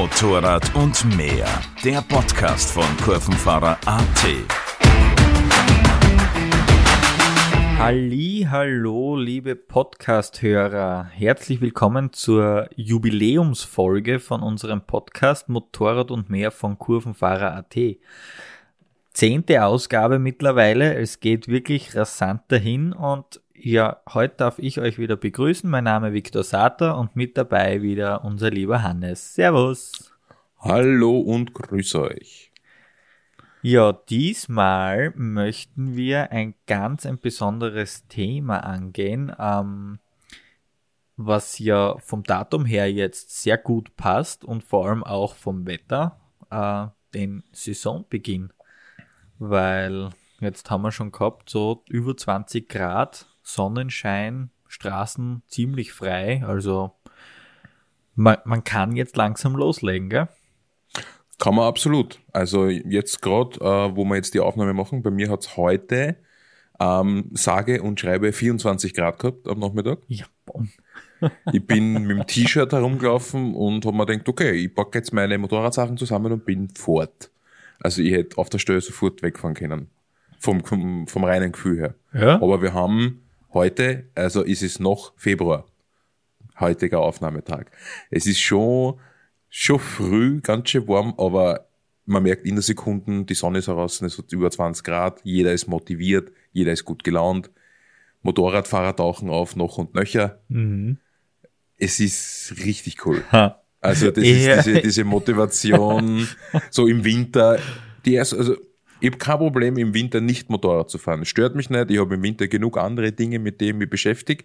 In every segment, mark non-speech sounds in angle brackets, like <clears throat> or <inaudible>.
Motorrad und mehr. Der Podcast von Kurvenfahrer AT. Halli, hallo, liebe Podcast-Hörer. Herzlich willkommen zur Jubiläumsfolge von unserem Podcast Motorrad und mehr von Kurvenfahrer AT. Zehnte Ausgabe mittlerweile. Es geht wirklich rasant dahin und ja, heute darf ich euch wieder begrüßen. Mein Name ist Viktor Sater und mit dabei wieder unser lieber Hannes. Servus. Hallo und grüß euch. Ja, diesmal möchten wir ein ganz ein besonderes Thema angehen, ähm, was ja vom Datum her jetzt sehr gut passt und vor allem auch vom Wetter, äh, den Saisonbeginn. Weil jetzt haben wir schon gehabt, so über 20 Grad Sonnenschein, Straßen ziemlich frei. Also man, man kann jetzt langsam loslegen, gell? Kann man absolut. Also jetzt gerade, äh, wo wir jetzt die Aufnahme machen, bei mir hat es heute ähm, sage und schreibe 24 Grad gehabt am Nachmittag. Ja, boom. <laughs> ich bin mit dem T-Shirt herumgelaufen und habe mir gedacht, okay, ich packe jetzt meine Motorradsachen zusammen und bin fort. Also ich hätte auf der Stelle sofort wegfahren können. Vom, vom, vom reinen Gefühl her. Ja? Aber wir haben Heute, also ist es noch Februar, heutiger Aufnahmetag. Es ist schon, schon früh, ganz schön warm, aber man merkt in der Sekunde, die Sonne ist heraus, es hat über 20 Grad, jeder ist motiviert, jeder ist gut gelaunt. Motorradfahrer tauchen auf, noch und nöcher. Mhm. Es ist richtig cool. Ha. Also das Ja. ist diese, diese Motivation, so im Winter, die erst, also ich habe kein Problem, im Winter nicht Motorrad zu fahren. Stört mich nicht. Ich habe im Winter genug andere Dinge, mit denen ich mich beschäftige.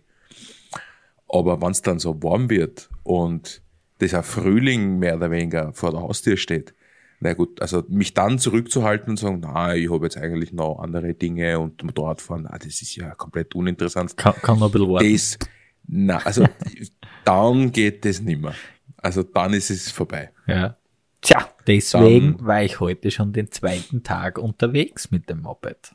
Aber wenn es dann so warm wird und dieser Frühling mehr oder weniger vor der Haustür steht, na gut, also mich dann zurückzuhalten und sagen, na, ich habe jetzt eigentlich noch andere Dinge und Motorradfahren, na, das ist ja komplett uninteressant. Kann, kann noch ein bisschen warten. Das, na, also <laughs> dann geht das nimmer. Also dann ist es vorbei. Ja. Tja, deswegen Dann- war ich heute schon den zweiten Tag unterwegs mit dem Moped.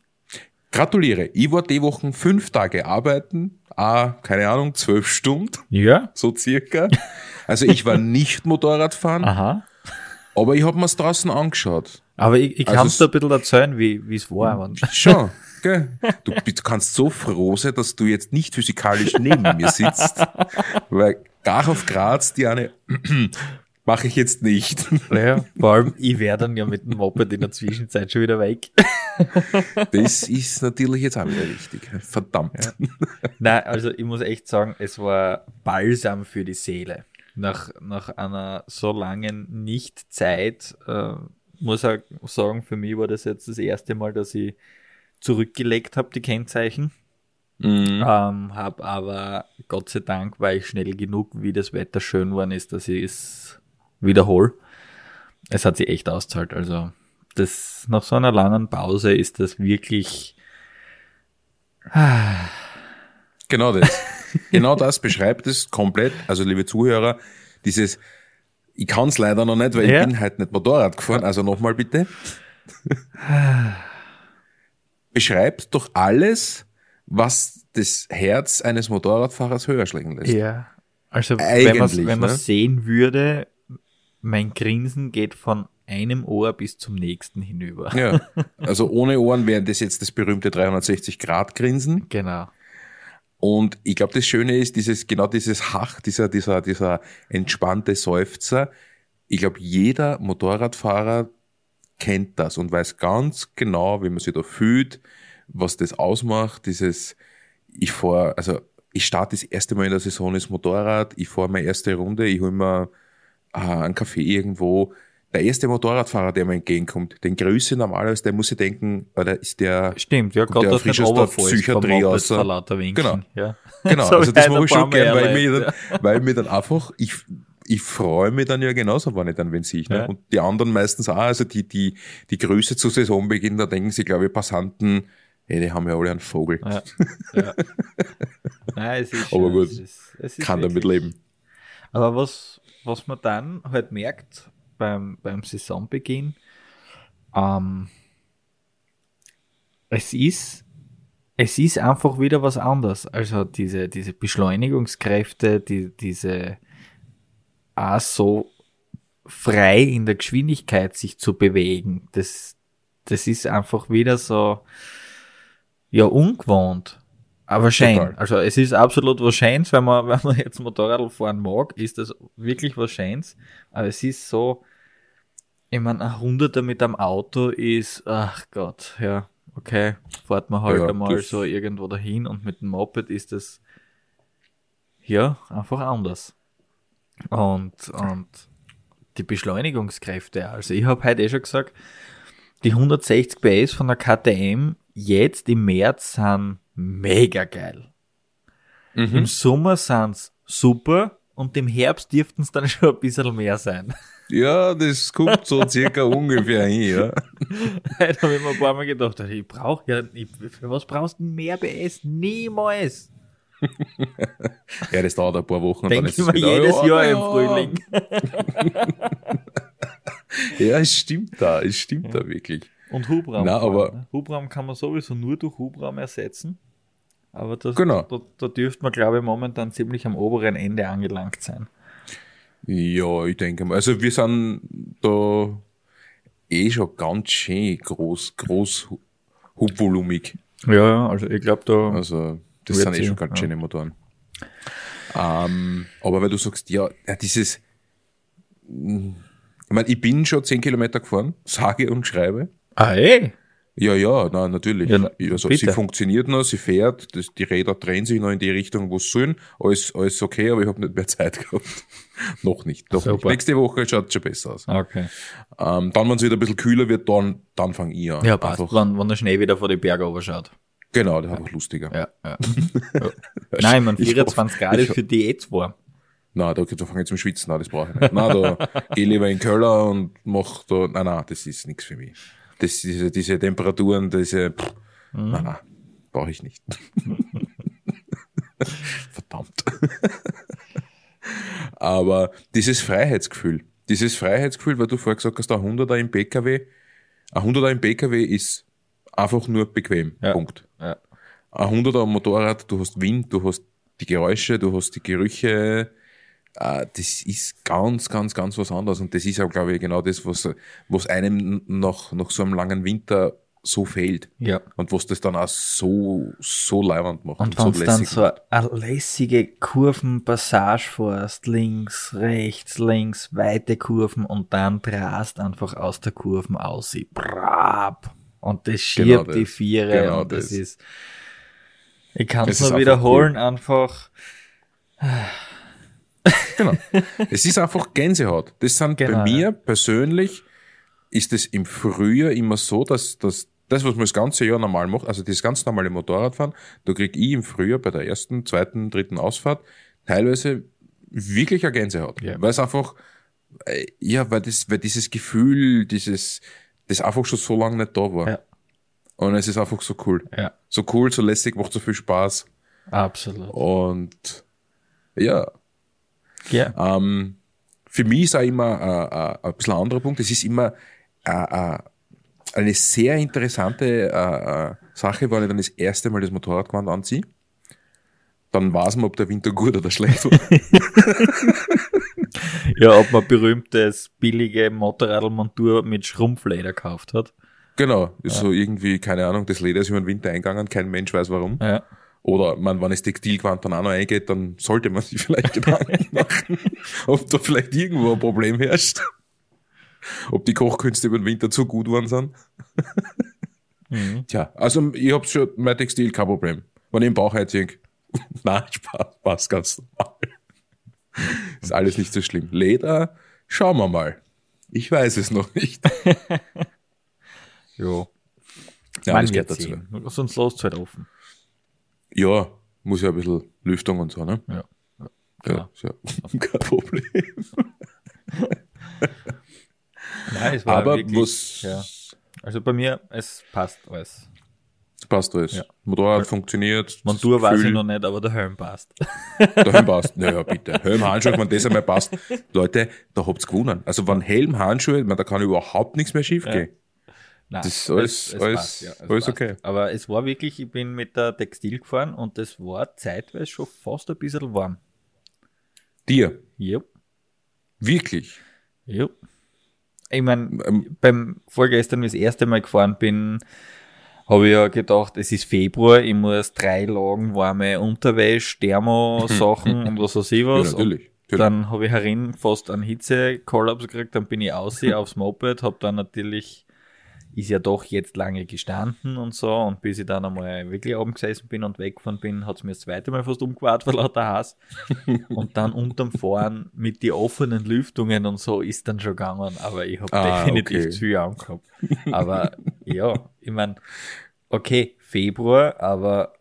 Gratuliere. Ich war die Wochen fünf Tage arbeiten, ah, keine Ahnung, zwölf Stunden, Ja? so circa. Also ich war nicht Motorradfahren, Aha. aber ich habe mir's draußen angeschaut. Aber ich, ich Also kann es- dir ein bisschen erzählen, wie es war. wenn- Schon, gell? Du, bist- du kannst so froh sein, dass du jetzt nicht physikalisch neben mir sitzt, <laughs> weil gar auf Graz, die eine mache ich jetzt nicht. <laughs> Ja, vor allem, ich wäre dann ja mit dem Moped in der Zwischenzeit schon wieder weg. <laughs> Das ist natürlich jetzt auch wieder richtig. Verdammt. Nein, also ich muss echt sagen, es war Balsam für die Seele. Nach, nach einer so langen Nicht-Zeit, äh, muss ich auch sagen, für mich war das jetzt das erste Mal, dass ich zurückgelegt habe, die Kennzeichen. Mhm. Ähm, habe aber Gott sei Dank war ich schnell genug, wie das Wetter schön geworden ist, dass ich es wiederhole. Es hat sich echt auszahlt. Also das nach so einer langen Pause ist das wirklich Genau das. genau das beschreibt es komplett. Also, liebe Zuhörer, dieses, ich kann es leider noch nicht, weil Ja. ich bin halt nicht Motorrad gefahren. Also nochmal bitte. <laughs> beschreibt doch alles, was das Herz eines Motorradfahrers höher schlagen lässt. Ja. Also wenn man Eigentlich, wenn man ne? sehen würde, mein Grinsen geht von einem Ohr bis zum nächsten hinüber. Ja. <laughs> Also ohne Ohren wäre das jetzt das berühmte 360-Grad-Grinsen. Genau. Und ich glaube, das Schöne ist dieses, genau dieses Hach, dieser, dieser, dieser entspannte Seufzer. Ich glaube, jeder Motorradfahrer kennt das und weiß ganz genau, wie man sich da fühlt, was das ausmacht, dieses, ich fahr, also ich starte das erste Mal in der Saison das Motorrad, ich fahre meine erste Runde, ich hole mir äh, einen Kaffee irgendwo. Der erste Motorradfahrer, der mir entgegenkommt, den grüße ich normalerweise, der muss sich denken, oder ist der, Stimmt, ja, gerade der frisch aus der Psychiatrie aus-. Genau. Ja. <laughs> Genau, So also das mache ich schon gern, weil ich, dann, <laughs> weil ich mich dann einfach, ich, ich freue mich dann ja genauso, wenn ich dann wen sehe. Ne? Ja. Und die anderen meistens auch, also die, die, die Grüße zu Saisonbeginn, da denken sie, glaube ich, Passanten, hey, die haben ja alle einen Vogel. Ja. <laughs> ja. Nein, es ist Aber gut, es ist, es ist Kann damit wirklich- leben. Aber was, was man dann halt merkt beim, beim Saisonbeginn, ähm, es ist, es ist einfach wieder was anderes. Also diese, diese Beschleunigungskräfte, die, diese auch so frei in der Geschwindigkeit sich zu bewegen. Das, das ist einfach wieder so, ja, ungewohnt. Aber schön. Total. Also es ist absolut was Schönes, wenn man, <laughs> wenn man jetzt Motorrad fahren mag, ist das wirklich was Schönes. Aber es ist so, ich meine, ein Hunderter mit einem Auto ist, ach Gott, ja, okay, fährt man halt Ja, einmal so irgendwo dahin und mit dem Moped ist das, ja, einfach anders. Und, und die Beschleunigungskräfte, also ich habe heute eh schon gesagt, die 160 PS von der KTM jetzt im März sind mega geil. Mhm. Im Sommer sind's super und im Herbst dürften es dann <laughs> schon ein bisschen mehr sein. Ja, das kommt so circa <laughs> ungefähr hin, ja. da habe ich mir ein paar Mal gedacht, ich brauche ja, ich, für was brauchst du mehr PS? Niemals. <laughs> Ja, das dauert ein paar Wochen dann Denke ist ich mir wieder, jedes ja, Jahr ja. im Frühling. Ja, es stimmt da, es stimmt da wirklich. Und Hubraum. Fahren, aber- ne? Hubraum kann man sowieso nur durch Hubraum ersetzen. Aber das, Genau. da, da dürfte man, glaube ich, momentan ziemlich am oberen Ende angelangt sein. Ja, ich denke mal. Also wir sind da eh schon ganz schön groß, groß hu- hubvolumig. Ja, also ich glaube, da. Also das sind eh schon ganz ja. schöne Motoren. Ähm, aber weil du sagst, ja, ja dieses, mm, ich meine, ich bin schon 10 Kilometer gefahren, sage und schreibe. Ah, ey! Ja, ja, na, natürlich. Ja, also, bitte. sie funktioniert noch, sie fährt, das, die Räder drehen sich noch in die Richtung, wo sie sollen. Alles, alles okay, aber ich habe nicht mehr <laughs> Zeit gehabt. noch nicht. Noch nicht. Nächste Woche schaut es schon besser aus. Okay. Ähm, dann, wenn es wieder ein bisschen kühler wird, dann, dann fange ich an. Ja, passt. Einfach, Wann, wann der Schnee wieder vor die Berge schaut. genau, das ist einfach lustiger. Ja, ja. <laughs> ja. Nein, man Ich 24 Grad ist für die jetzt warm. Na, da, da fange ich zum Schwitzen an, das brauche ich nicht. Na, da <laughs> geh lieber in den Keller und mach da, nein, nein, das ist nichts für mich. Das, diese, diese Temperaturen, diese, pff, Mhm. nein, nein, brauche ich nicht. <laughs> Verdammt. Aber dieses Freiheitsgefühl, dieses Freiheitsgefühl, weil du vorher gesagt hast, ein 100er im PKW, ein 100er im PKW ist einfach nur bequem. Ja. Punkt. Ja. Ein 100er am Motorrad, du hast Wind, du hast die Geräusche, du hast die Gerüche, äh, das ist ganz, ganz, ganz was anderes. Und das ist auch, glaube ich, genau das, was, was einem nach, nach so einem langen Winter so fehlt. Ja. Und was das dann auch so, so leibend macht. Und so wenn du dann lässig so macht. eine lässige Kurvenpassage fährst, links, rechts, links, weite Kurven und dann drast einfach aus der Kurven aus. Brab. Und das schiebt Genau die Viere Genau und das, das. ist. Ich kann Es nur einfach wiederholen, einfach. Genau. <laughs> es ist einfach Gänsehaut. Das sind Genau, bei mir persönlich ist es im Frühjahr immer so, dass, dass das, was man das ganze Jahr normal macht, also das ganz normale Motorradfahren, da krieg ich im Frühjahr bei der ersten, zweiten, dritten Ausfahrt teilweise wirklich eine Gänsehaut. Ja. Weil es einfach, äh, ja, weil das, weil dieses Gefühl, dieses, das einfach schon so lange nicht da war. Ja. Und es ist einfach so cool. Ja, So cool, so lässig, macht so viel Spaß. absolut. Und ja, Ja. ähm, für mich ist auch immer äh, äh, ein bisschen ein anderer Punkt. Es ist immer äh, äh, eine sehr interessante äh, äh, Sache, wenn ich dann das erste Mal das Motorradgewand anziehe. Dann weiß man, ob der Winter gut oder schlecht war. <laughs> Ja, ob man berühmtes, billige Motorradmontur mit Schrumpfleder gekauft hat. genau, ist so irgendwie, keine Ahnung, das Leder ist über den Winter eingegangen, kein Mensch weiß warum. Ja. Oder man, wenn das Textilgewand dann auch noch eingeht, dann sollte man sich <laughs> vielleicht Gedanken machen, ob da vielleicht irgendwo ein Problem herrscht. Ob die Kochkünste über den Winter zu gut waren sind. Mhm. Tja, also ich hab schon, mein Textil kein Problem. Wenn ich im Bauch einziehe, <laughs> nein, Spaß, passt ganz normal. Ist alles nicht so schlimm. Leder, schauen wir mal. Ich weiß es noch nicht. Jo. <laughs> Ja, Man das gehört dazu. Sonst lässt es halt offen. Ja, muss ja ein bisschen Lüftung und so, ne? Ja. Ja, ja <laughs> kein Problem. Nein, es war Aber wirklich, was ja. Also bei mir, es passt alles. passt alles. Ja. Motorrad funktioniert. Montur weiß ich noch nicht, aber der Helm passt. Der Helm passt. Naja, bitte. Helm, Handschuhe, wenn das einmal passt. Leute, da habt's gewonnen. Also wenn Helm, Handschuhe, meine, da kann überhaupt nichts mehr schief gehen. Nein, Das ist alles- alles- es alles okay. Aber es war wirklich, ich bin mit der Textil gefahren und es war zeitweise schon fast ein bisschen warm. Dir. Yep. Wirklich. Ja. Ich meine, Ähm, beim vorgestern, wie ich das erste Mal gefahren bin, habe ich ja gedacht, es ist Februar, ich muss drei Lagen warme Unterwäsche, Thermo-Sachen <laughs> und was weiß ich ja, was. natürlich. natürlich. dann habe ich herin fast einen Hitzekollaps gekriegt, dann bin ich aus aufs Moped, habe dann natürlich, ist ja doch jetzt lange gestanden und so, und bis ich dann einmal wirklich oben gesessen bin und weggefahren bin, hat es mir das zweite Mal fast umgewartet vor lauter Hass. <laughs> und dann unterm Fahren mit die offenen Lüftungen und so ist dann schon gegangen, aber ich habe Ah, definitiv okay. zu viel angehabt. Aber ja, ich meine, okay, Februar, aber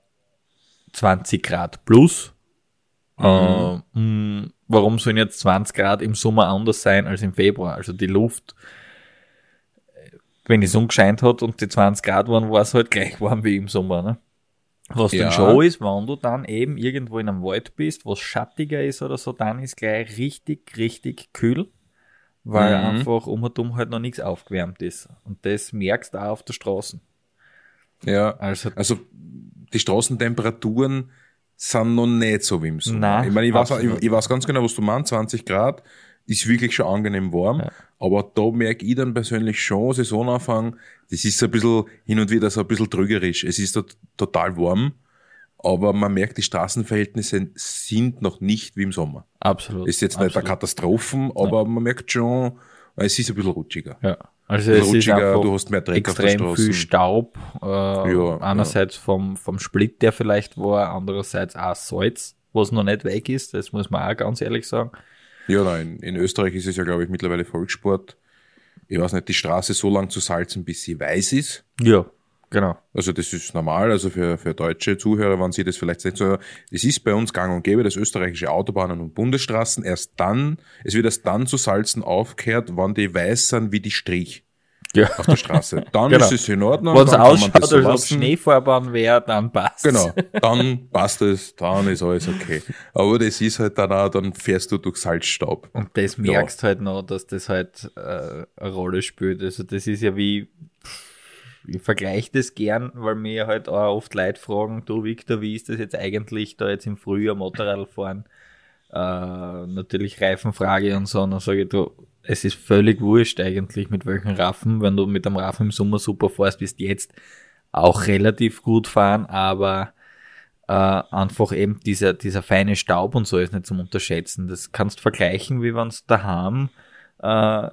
20 Grad plus. Mhm. Äh, mh, warum sollen jetzt 20 Grad im Sommer anders sein als im Februar? Also die Luft, wenn die Sonne gescheint hat und die 20 Grad waren, war es halt gleich warm wie im Sommer. Ne? Was Ja. dann schon ist, wenn du dann eben irgendwo in einem Wald bist, was schattiger ist oder so, dann ist gleich richtig, richtig kühl, weil Mhm. einfach um und um halt noch nichts aufgewärmt ist. Und das merkst du auch auf der Straße. ja. Also Also die Straßentemperaturen sind noch nicht so wie im Sommer. Nein, ich meine, ich weiß, ich, ich weiß ganz genau, was du meinst. 20 Grad ist wirklich schon angenehm warm. Ja. Aber da merke ich dann persönlich schon, Saisonanfang, das ist so ein bisschen hin und wieder so ein bisschen trügerisch. Es ist total warm, aber man merkt, die Straßenverhältnisse sind noch nicht wie im Sommer. absolut. Ist jetzt nicht eine absolut. Katastrophen, aber man merkt schon, es ist ein bisschen rutschiger. Ja. Also es bisschen ist rutschiger, einfach du hast mehr Dreck auf der extrem viel. Staub. Äh, Ja, einerseits vom, vom Split, der vielleicht war, andererseits auch Salz, was noch nicht weg ist, das muss man auch ganz ehrlich sagen. Ja, nein, in Österreich ist es ja, glaube ich, mittlerweile Volkssport. Ich weiß nicht, die Straße so lang zu salzen, bis sie weiß ist. Ja, genau. Also das ist normal, also für, für deutsche Zuhörer, wenn sie das vielleicht nicht so, es ist bei uns gang und gäbe, dass österreichische Autobahnen und Bundesstraßen erst dann, es wird erst dann zu salzen aufgehört, wenn die weiß sind wie die Strich Ja. auf der Straße. <laughs> Dann Genau. ist es in Ordnung. Wenn es ausschaut, als ob. Schneefahrbahn wäre, dann passt Genau, <laughs> dann passt es, dann ist alles okay. Aber das ist halt dann auch, dann fährst du durch Salzstaub. Und das merkst halt noch, dass das halt äh, eine Rolle spielt. Also das ist ja wie, ich vergleiche das gern, weil mir halt auch oft Leute fragen, du Victor, wie ist das jetzt eigentlich da jetzt im Frühjahr Motorrad fahren? Äh, natürlich Reifenfrage und so, und dann sage ich, du, es ist völlig wurscht eigentlich mit welchen Raffen, wenn du mit dem Raffen im Sommer super fährst, bist jetzt auch relativ gut fahren, aber äh, einfach eben dieser, dieser feine Staub und so ist nicht zum Unterschätzen. Das kannst vergleichen, wie wenn du daheim, äh,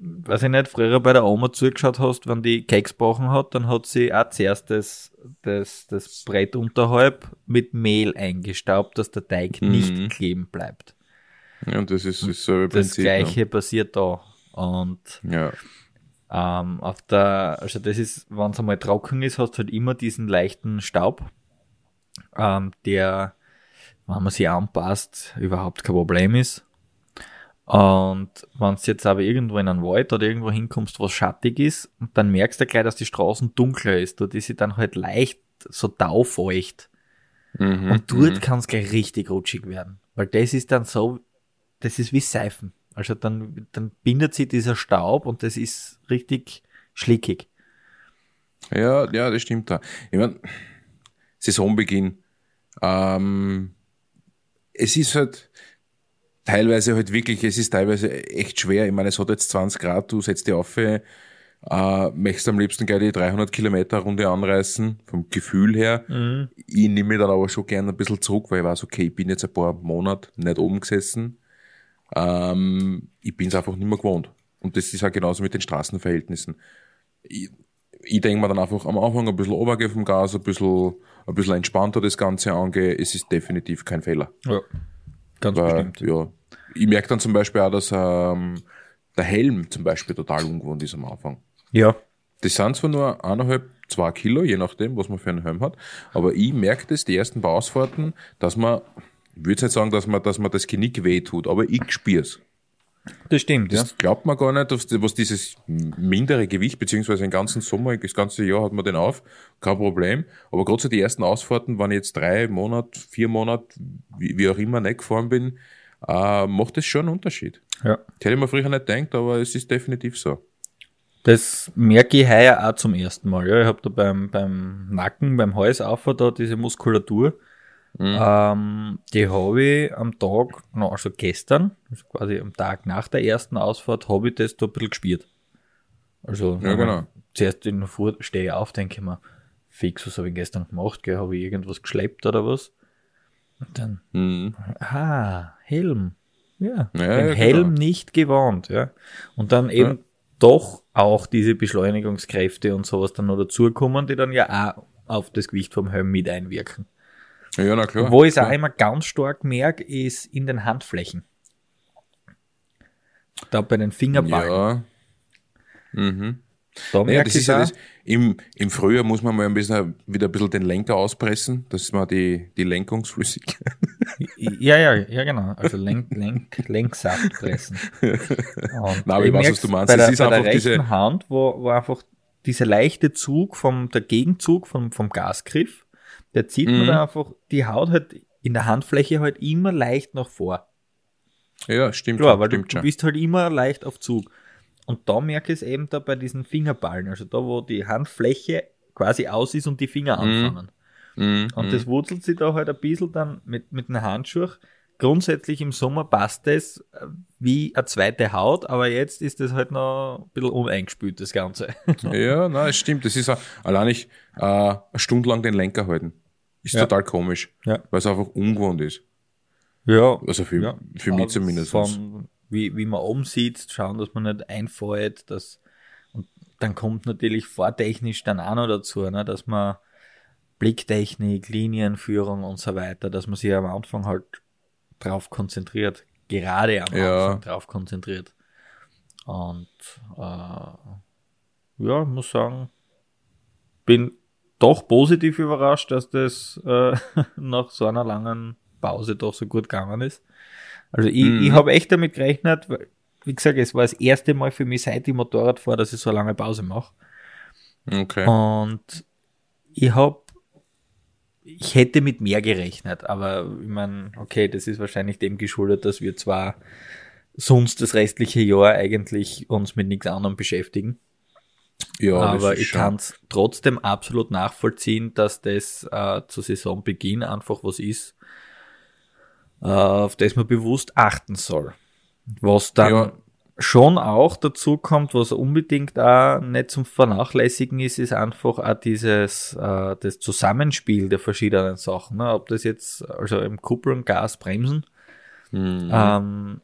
weiß ich nicht, früher bei der Oma zugeschaut hast, wenn die Keks gebrochen hat, dann hat sie auch zuerst das, das, das Brett unterhalb mit Mehl eingestaubt, dass der Teig Mhm. nicht kleben bleibt. Ja, und das ist das selbe Das Prinzip. gleiche passiert da. Und Ja. ähm, auf der, also das ist, wenn es einmal trocken ist, hast du halt immer diesen leichten Staub, ähm, der, wenn man sich anpasst, überhaupt kein Problem ist. Und wenn du jetzt aber irgendwo in einen Wald oder irgendwo hinkommst, was schattig ist, dann merkst du gleich, dass die Straßen dunkler ist. Dort ist sie dann halt leicht so taufeucht. Mhm. Und dort kann es gleich richtig rutschig werden. Weil das ist dann so, das ist wie Seifen. Also dann, dann bindet sich dieser Staub und das ist richtig schlickig. Ja, ja, das stimmt da. Ich mein, Saisonbeginn. Ähm, es ist halt teilweise halt wirklich, es ist teilweise echt schwer. Ich meine, es hat jetzt 20 Grad, du setzt dich auf, äh, möchtest am liebsten gleich die 300 Kilometer Runde anreißen, vom Gefühl her. Ich nehme mich dann aber schon gern ein bisschen zurück, weil ich weiß, okay, ich bin jetzt ein paar Monate nicht oben gesessen. Ähm, ich bin es einfach nicht mehr gewohnt. Und das ist auch genauso mit den Straßenverhältnissen. Ich, ich denke mir dann einfach am Anfang ein bisschen runtergehen vom Gas, ein bisschen, ein bisschen entspannter das Ganze angehen. Es ist definitiv kein Fehler. Ja, ganz Weil, bestimmt. ja, ich merke dann zum Beispiel auch, dass ähm, der Helm zum Beispiel total ungewohnt ist am Anfang. Ja, Das sind zwar nur eineinhalb, zwei Kilo, je nachdem, was man für einen Helm hat, aber ich merke das, die ersten paar Ausfahrten, dass man, ich würde nicht sagen, dass man, dass man das Genick weh tut, aber ich spür's. das stimmt, ja. Das glaubt man gar nicht, dass- was dieses mindere Gewicht, beziehungsweise den ganzen Sommer, das ganze Jahr hat man den auf, kein Problem. Aber gerade so die ersten Ausfahrten, wenn ich jetzt drei Monate, vier Monate, wie, wie auch immer, nicht gefahren bin, äh, macht das schon einen Unterschied. ja. Das hätte ich mir früher nicht gedacht, aber es ist definitiv so. Das merke ich heuer auch zum ersten Mal. Ja, ich habe da beim, beim Nacken, beim Hals auf da diese Muskulatur. Ähm, die habe ich am Tag, no, also gestern, also quasi am Tag nach der ersten Ausfahrt, habe ich das da ein bisschen gespielt. Also, Ja, genau. zuerst in der Früh stehe ich auf, denke ich mir, fix, was habe ich gestern gemacht, gell? habe ich irgendwas geschleppt oder was? Und dann, Mhm. ah, Helm. Ja, Ja, den ja, Helm genau. nicht gewarnt, ja. Und dann eben doch auch diese Beschleunigungskräfte und sowas dann noch dazukommen, die dann ja auch auf das Gewicht vom Helm mit einwirken. Ja, na klar. Wo ich es auch immer ganz stark merke, ist in den Handflächen. Da bei den Fingerballen. Ja. Mhm. Da Ja, merke das ist ja das. Im, Im Frühjahr muss man mal ein bisschen, wieder ein bisschen den Lenker auspressen, dass man die, die Lenkungsflüssigkeit. <laughs> ja, ja, ja, genau. Also Lenk, Lenk, Lenksaft pressen. Und Nein, ich weiß, was du meinst. Bei Es der, ist bei der einfach rechten diese- Hand, wo, wo einfach dieser leichte Zug vom, der Gegenzug vom, vom Gasgriff, der zieht Mhm. man da einfach die Haut halt in der Handfläche halt immer leicht nach vor. Ja, stimmt Klar, schon, weil du, stimmt du bist halt immer leicht auf Zug. Und da merke ich es eben da bei diesen Fingerballen, also da, wo die Handfläche quasi aus ist und die Finger anfangen. Mhm, Und mhm. das wurzelt sich da halt ein bisschen dann mit, mit einem Handschuh. Grundsätzlich im Sommer passt das äh, wie eine zweite Haut, aber jetzt ist das halt noch ein bisschen uneingespült, das Ganze. Ja, nein, es stimmt. Das ist auch, allein ich, äh, eine Stunde lang den Lenker halten. Ist Ja. total komisch. Ja. Weil es einfach ungewohnt ist. Ja, Also für, ja. für mich zumindest. Von, wie, wie man oben sitzt, schauen, dass man nicht einfällt. Dass, und dann kommt natürlich fahrtechnisch dann auch noch dazu, ne, dass man Blicktechnik, Linienführung und so weiter, dass man sich am Anfang halt drauf konzentriert. Gerade am Ja. Anfang drauf konzentriert. Und äh, ja, ich muss sagen, bin doch positiv überrascht, dass das äh, <laughs> nach so einer langen Pause doch so gut gegangen ist. Also ich, Mhm. ich habe echt damit gerechnet, weil, wie gesagt, es war das erste Mal für mich, seit ich Motorrad fahre, dass ich so eine lange Pause mache. Okay. Und ich habe, ich hätte mit mehr gerechnet, aber ich meine, okay, das ist wahrscheinlich dem geschuldet, dass wir zwar sonst das restliche Jahr eigentlich uns mit nichts anderem beschäftigen, ja, aber ich kann es trotzdem absolut nachvollziehen, dass das äh, zu Saisonbeginn einfach was ist, äh, auf das man bewusst achten soll. Was dann Ja. schon auch dazu kommt, was unbedingt auch nicht zum Vernachlässigen ist, ist einfach auch dieses äh, das Zusammenspiel der verschiedenen Sachen. Ne? Ob das jetzt also im Kupplung, Gas, Bremsen. Mhm. Ähm,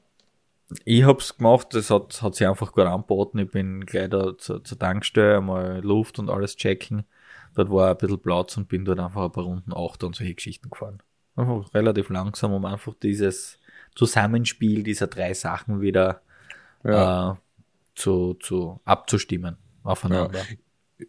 ich hab's gemacht, das hat, hat sich einfach gut angeboten. Ich bin gleich da zur, zur Tankstelle, einmal Luft und alles checken. Dort war ein bisschen Platz und bin dort einfach ein paar Runden acht und solche Geschichten gefahren. Einfach relativ langsam, um einfach dieses Zusammenspiel dieser drei Sachen wieder Ja. äh, zu, zu abzustimmen aufeinander.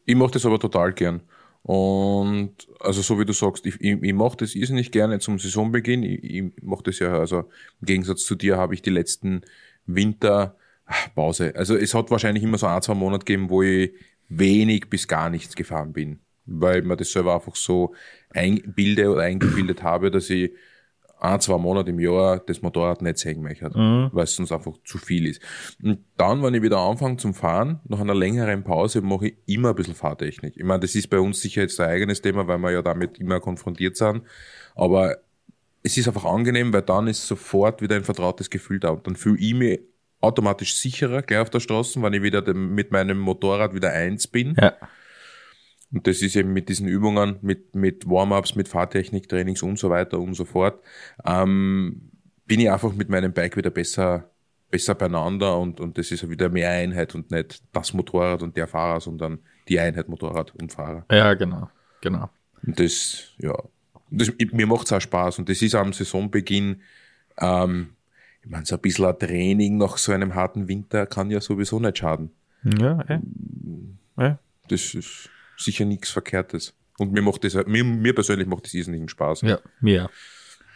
Ich mache das aber total gern. Und also so wie du sagst, ich, ich, ich mache das irrsinnig gerne zum Saisonbeginn. Ich, ich mache das ja, also im Gegensatz zu dir habe ich die letzten Winter ah. Also es hat wahrscheinlich immer so ein, zwei Monate gegeben, wo ich wenig bis gar nichts gefahren bin. Weil ich mir das selber einfach so einbilde oder eingebildet habe, dass ich ein, zwei Monate im Jahr das Motorrad nicht sehen möchte, weil es sonst einfach zu viel ist. Und dann, wenn ich wieder anfange zum Fahren, nach einer längeren Pause, mache ich immer ein bisschen Fahrtechnik. Ich meine, das ist bei uns sicher jetzt ein eigenes Thema, weil wir ja damit immer konfrontiert sind. Aber es ist einfach angenehm, weil dann ist sofort wieder ein vertrautes Gefühl da. Und dann fühle ich mich automatisch sicherer gleich auf der Straße, wenn ich wieder mit meinem Motorrad wieder eins bin. Ja. Und das ist eben mit diesen Übungen, mit, mit Warm-ups, mit Fahrtechnik, Trainings und so weiter und so fort, ähm, bin ich einfach mit meinem Bike wieder besser, besser beieinander und, und das ist wieder mehr Einheit und nicht das Motorrad und der Fahrer, sondern die Einheit Motorrad und Fahrer. ja, genau. Genau. Und das, ja, das, mir macht's auch Spaß und das ist am Saisonbeginn, ähm, ich meine, so ein bisschen ein Training nach so einem harten Winter kann ja sowieso nicht schaden. Ja, eh. ja. Das ist sicher nichts Verkehrtes. Und mir macht das, mir, mir persönlich macht das irrsinnigen Spaß. ja, mir.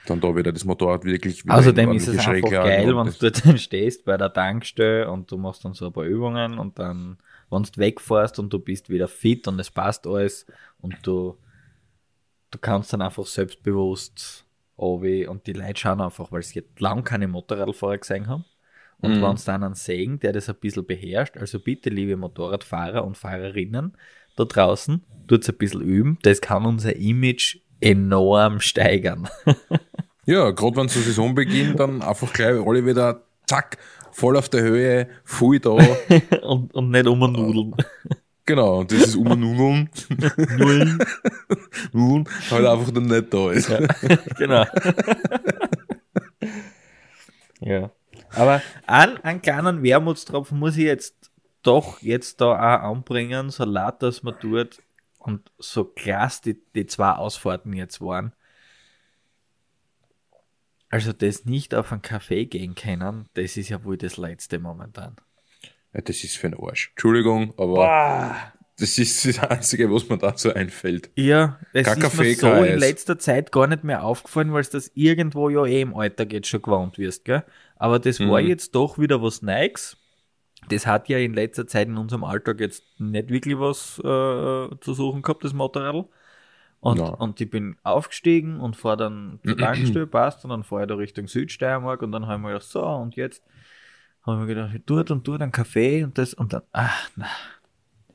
Dann da wieder das Motorrad wirklich wieder Außerdem in ist es ordentliche einfach geil, wenn du dort <laughs> dann stehst bei der Tankstelle und du machst dann so ein paar Übungen und dann, wenn du wegfährst und du bist wieder fit und es passt alles und du, du kannst dann einfach selbstbewusst und die Leute schauen einfach, weil sie jetzt lang keine Motorradfahrer gesehen haben. Und Mhm. wenn sie dann einen sehen, der das ein bisschen beherrscht, also bitte, liebe Motorradfahrer und Fahrerinnen da draußen, tut's ein bisschen üben. Das kann unser Image enorm steigern. <laughs> Ja, gerade wenn zur Saison beginnt, dann einfach gleich alle wieder zack, voll auf der Höhe, voll da. <laughs> und, und nicht um Nudeln. <laughs> Genau, und das ist um Nudeln. Nudeln. Nudeln, halt einfach dann nicht da ist. Ja, genau. ja. Aber einen, einen kleinen Wermutstropfen muss ich jetzt doch jetzt da auch anbringen, so laut das man tut und so krass die, die zwei Ausfahrten jetzt waren. Also das nicht auf einen Kaffee gehen können, das ist ja wohl das Letzte momentan. Ja, das ist für ein Arsch. Entschuldigung, aber Boah. das ist das Einzige, was mir dazu einfällt. Ja, das Kein ist Kaffee, mir so in Eis. letzter Zeit gar nicht mehr aufgefallen, weil es das irgendwo ja eh im Alltag jetzt schon gewohnt wirst, gell? Aber das war Mhm. jetzt doch wieder was Neues. Das hat ja in letzter Zeit in unserem Alltag jetzt nicht wirklich was äh, zu suchen gehabt, das Motorrad. Und, Ja. und ich bin aufgestiegen und fahre dann zur <clears throat> Tankstelle, passt, und dann fahre ich da Richtung Südsteiermark und dann habe ich mir gedacht, so, und jetzt habe ich mir gedacht, dort und dort ein Kaffee und das und dann, ach, na,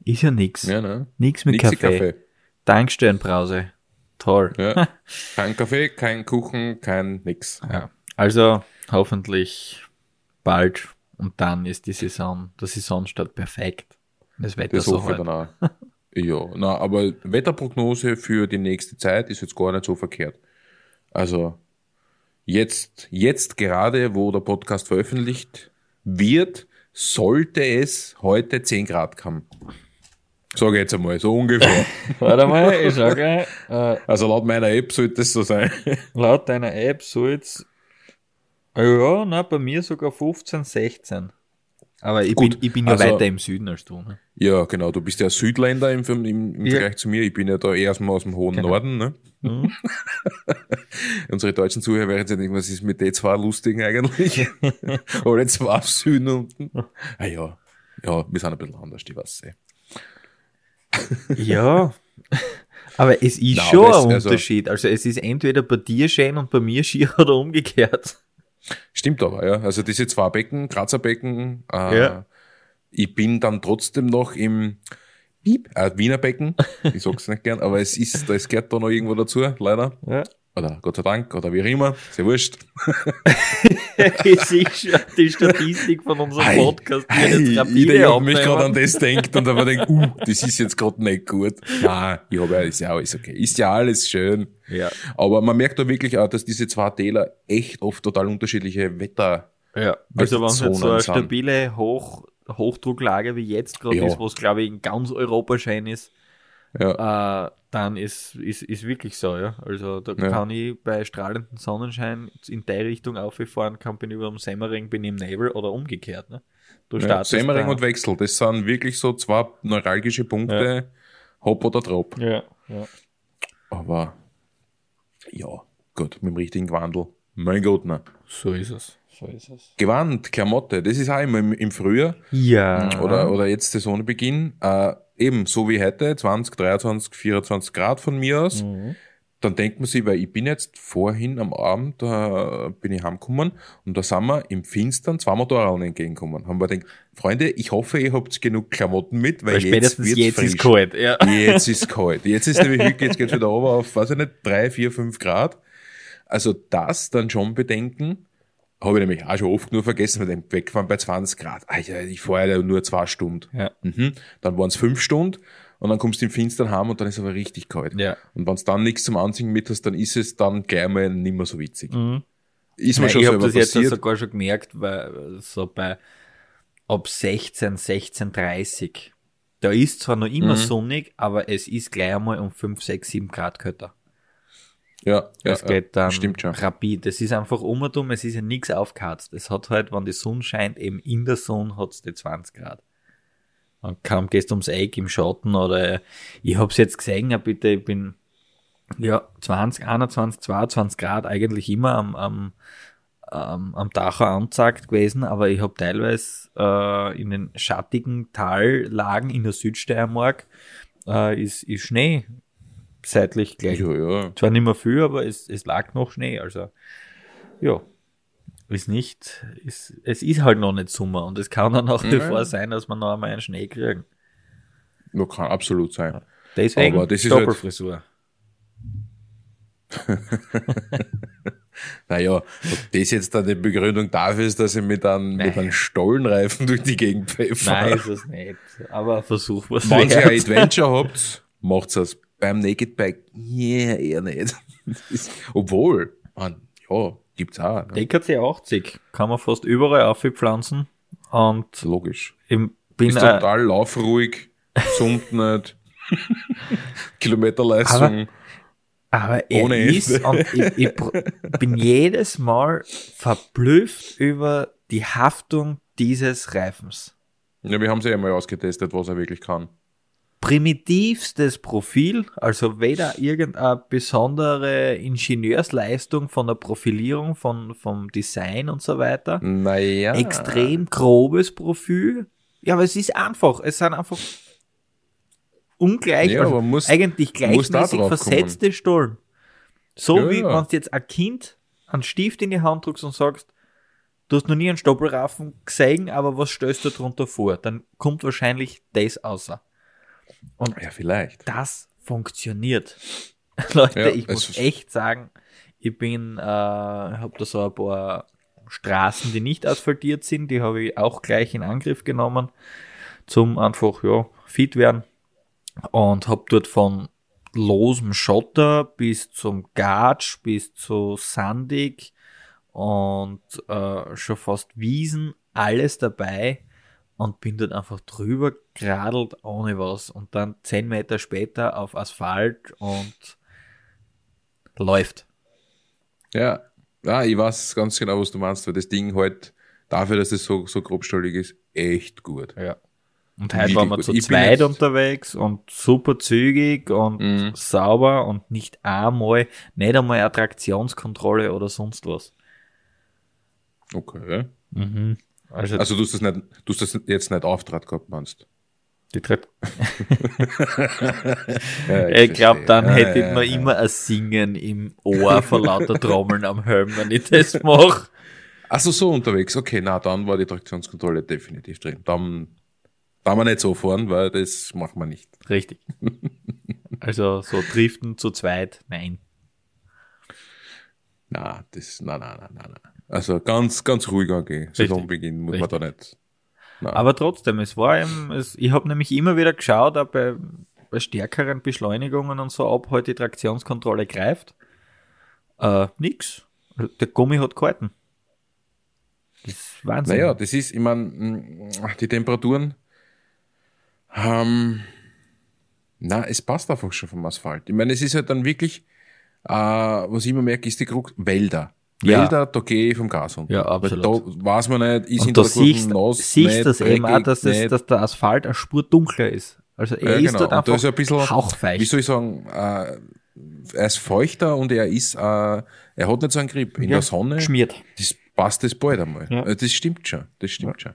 ist ja nix. Ja, ne? Nix mit Nixi Kaffee. Kaffee. Tankstellenbrause. Toll. Ja. <laughs> kein Kaffee, kein Kuchen, kein nix. Ja. Also hoffentlich bald und dann ist die Saison, der Saisonstart perfekt. Das Wetter Das so hoffe halt. dann auch. <laughs> Ja, na, aber Wetterprognose für die nächste Zeit ist jetzt gar nicht so verkehrt. Also jetzt, jetzt gerade, wo der Podcast veröffentlicht wird, sollte es heute 10 Grad haben. Sage jetzt einmal, so ungefähr. <laughs> Warte mal, ich sage, äh, Also laut meiner App sollte es so sein. laut deiner App soll jetzt, ja, na, bei mir sogar 15, 16. Aber ich, Gut, bin, ich bin ja also- weiter im Süden als du. Ne? Ja, genau. Du bist ja Südländer im, im, im Ja. Vergleich zu mir. Ich bin ja da eher aus dem, hohen Genau. Norden. Ne? Mhm. <laughs> Unsere deutschen Zuhörer werden jetzt denken, was ist mit den zwei Lustigen eigentlich? <laughs> Oder zwei auf Süden unten. Ah ja, ja, wir sind ein bisschen anders, ich weiß eh. Ja, aber es ist <laughs> Na, schon es- ein also- Unterschied. Also es ist entweder bei dir schön und bei mir schier oder umgekehrt. Stimmt aber, ja. Also diese zwei Becken, Grazer Becken, äh, Ja. ich bin dann trotzdem noch im Piep, äh, Wiener Becken. Ich sag's nicht gern, aber es ist, es gehört da noch irgendwo dazu, leider. Ja. Oder Gott sei Dank, oder wie auch immer. Ist ja wurscht. <laughs> es ist schon die Statistik von unserem Hey, Podcast, die Hey, jetzt denke, hab mich gerade an das denkt und aber denkt, uh, das ist jetzt gerade nicht gut. Nein, ich habe ja, ist ja alles okay. Ist ja alles schön. Ja. Aber man merkt da wirklich auch, dass diese zwei Täler echt oft total unterschiedliche Wetter. Ja, also wenn es jetzt so eine stabile Hoch Hochdrucklage wie jetzt gerade Ja. ist, wo es glaube ich in ganz Europa schein ist, Ja, äh, dann ist, ist, ist wirklich so, ja. Also da Ja. kann ich bei strahlendem Sonnenschein in der Richtung auffahren, kann bin über dem Semmering, bin im Nebel oder umgekehrt. Ne? Du ja. Semmering und Wechsel, das sind wirklich so zwei neuralgische Punkte, hopp oder drop. Ja, ja. Aber ja, gut, mit dem richtigen Wandel. Mein Gott, ne. So ist es. So ist es. Gewand, Klamotte, das ist auch immer im, im Frühjahr. Ja. oder, oder jetzt Saisonbeginn, äh, eben so wie heute, 20, 23, 24 Grad von mir aus, Mhm. dann denkt man sich, weil ich bin jetzt vorhin am Abend, da bin ich heimgekommen und da sind wir im Finstern zwei Motorradern entgegengekommen. Haben wir gedacht, Freunde, ich hoffe, ihr habt genug Klamotten mit, weil, Weil jetzt spätestens wird's jetzt frisch. ist kalt. Ja. <laughs> Jetzt ist kalt. Jetzt ist nämlich wirklich, jetzt geht's wieder runter auf, weiß ich nicht, drei, vier, fünf Grad. Also das dann schon bedenken, habe ich nämlich auch schon oft nur vergessen, mit dem Wegfahren bei 20 Grad. Alter, ich fahre ja nur zwei Stunden. Ja. Mhm. Dann waren es fünf Stunden und dann kommst du im Finstern heim und dann ist aber richtig kalt. Ja. Und wenn du dann nichts zum Anziehen mit hast, dann ist es dann gleich mal nicht mehr so witzig. Mhm. Ist mir Nein, schon ich habe das jetzt passiert. sogar schon gemerkt, weil so bei ab 16, 16, 30, da ist zwar noch immer Mhm. sonnig, aber es ist gleich einmal um 5, 6, 7 Grad kälter. Ja, ja, Es geht dann stimmt schon. rapid. Es ist einfach umherum, es ist ja nichts aufgeheizt. Es hat halt, wenn die Sonne scheint, eben in der Sonne hat's die 20 Grad. Und kaum gehst ums Eck im Schatten oder ich hab's jetzt gesehen, ja bitte, ich bin ja 20, 21, 22 Grad eigentlich immer am, am, am, am Dacher angezeigt gewesen, aber ich habe teilweise äh, in den schattigen Tallagen in der Südsteiermark äh, ist, ist Schnee seitlich gleich Ja, ja. zwar nicht mehr viel, aber es, es lag noch Schnee. Also, ja, ist nicht, ist, es ist halt noch nicht Sommer und es kann dann auch Ja. bevor sein, dass wir noch einmal einen Schnee kriegen. Das kann absolut sein. Deswegen Aber das ist halt- Doppelfrisur. <laughs> Naja, ob das jetzt dann die Begründung dafür ist, dass ich mit einem, mit einem Stollenreifen durch die Gegend pfeffer. Nein, ist es nicht. Aber Versuch was Wenn ihr ein. Adventure habt, macht's es. Beim Naked Bike, yeah, eher nicht. <laughs> Ist, obwohl, man, ja, gibt's auch. Ne? DKC 80 kann man fast überall aufpflanzen. Und Logisch. ich bin Ist total laufruhig, summt nicht. <laughs> Kilometerleistung. Aber er Ohne ist, Ende. und ich, ich bin jedes Mal verblüfft über die Haftung dieses Reifens. Ja, wir haben sie ja mal ausgetestet, was er wirklich kann. Primitivstes Profil, also weder irgendeine besondere Ingenieursleistung von der Profilierung, von, vom Design und so weiter. Naja. Extrem grobes Profil. Ja, aber es ist einfach, es sind einfach ungleich, Ja, also muss- eigentlich gleichmäßig versetzte Stollen. So Ja, wie ja. wenn du jetzt ein Kind einen Stift in die Hand drückst und sagst, du hast noch nie einen Stoppelraffen gesehen, aber was stellst du darunter vor? Dann kommt wahrscheinlich das außer. Und Ja, vielleicht. das funktioniert. <laughs> Leute, Ja, ich muss echt sagen, ich bin, äh, habe da so ein paar Straßen, die nicht asphaltiert sind, die habe ich auch gleich in Angriff genommen, zum einfach, ja, fit werden. Und habe dort von losem Schotter bis zum Gatsch, bis zu sandig und äh, schon fast Wiesen, alles dabei und bin dort einfach drüber geradelt ohne was und dann zehn Meter später auf Asphalt und läuft. Ja. Ja, ich weiß ganz genau, was du meinst, weil das Ding halt, dafür, dass es so, so grobstollig ist, echt gut. Ja. Und heute waren wir zu Ich zweit unterwegs und super zügig und Mhm. sauber und nicht einmal, nicht einmal eine Traktionskontrolle oder sonst was. Okay. Also, Also du hast das nicht, du hast das jetzt nicht Auftrat gehabt, meinst die Trak <laughs> ja, <laughs> ich glaube, verstehe. dann hätte ja, ich ja. immer ein Singen im Ohr vor lauter Trommeln am Helm, wenn ich das mache. Also so unterwegs, okay, na dann war die Traktionskontrolle definitiv drin. Dann, dann wir nicht so fahren, weil das machen wir nicht. Richtig. Also so driften zu zweit, nein. Na, das, na, na, na, na, na. Also ganz, ganz ruhig angehen. Saisonbeginn muss Richtig. man da nicht. Na, Aber trotzdem, es war eben, es, ich habe nämlich immer wieder geschaut, auch bei, bei stärkeren Beschleunigungen und so, ob halt die Traktionskontrolle greift. Äh, nix. Der Gummi hat gehalten. Das ist Wahnsinn. naja, das ist, ich meine, die Temperaturen, ähm, na, es passt einfach schon vom Asphalt. Ich meine, es ist halt dann wirklich, äh, was ich immer merke, ist die Krux, Wälder. Ja. Wälder, da gehe ich vom Gas um. Ja, Weil absolut. Da weiß man nicht, ist und hinter du der siehst, nass, siehst nicht, das eben auch, dass, das, dass der Asphalt eine Spur dunkler ist. Also er Ja, ist genau. dort Und einfach da ist ein bisschen, hauchfeucht. wie soll ich sagen, äh, er ist feuchter und er ist, äh, er hat nicht so einen Grip. In Ja, der Sonne, geschmiert. das passt das bald einmal. Ja. Äh, Das stimmt schon, das stimmt schon.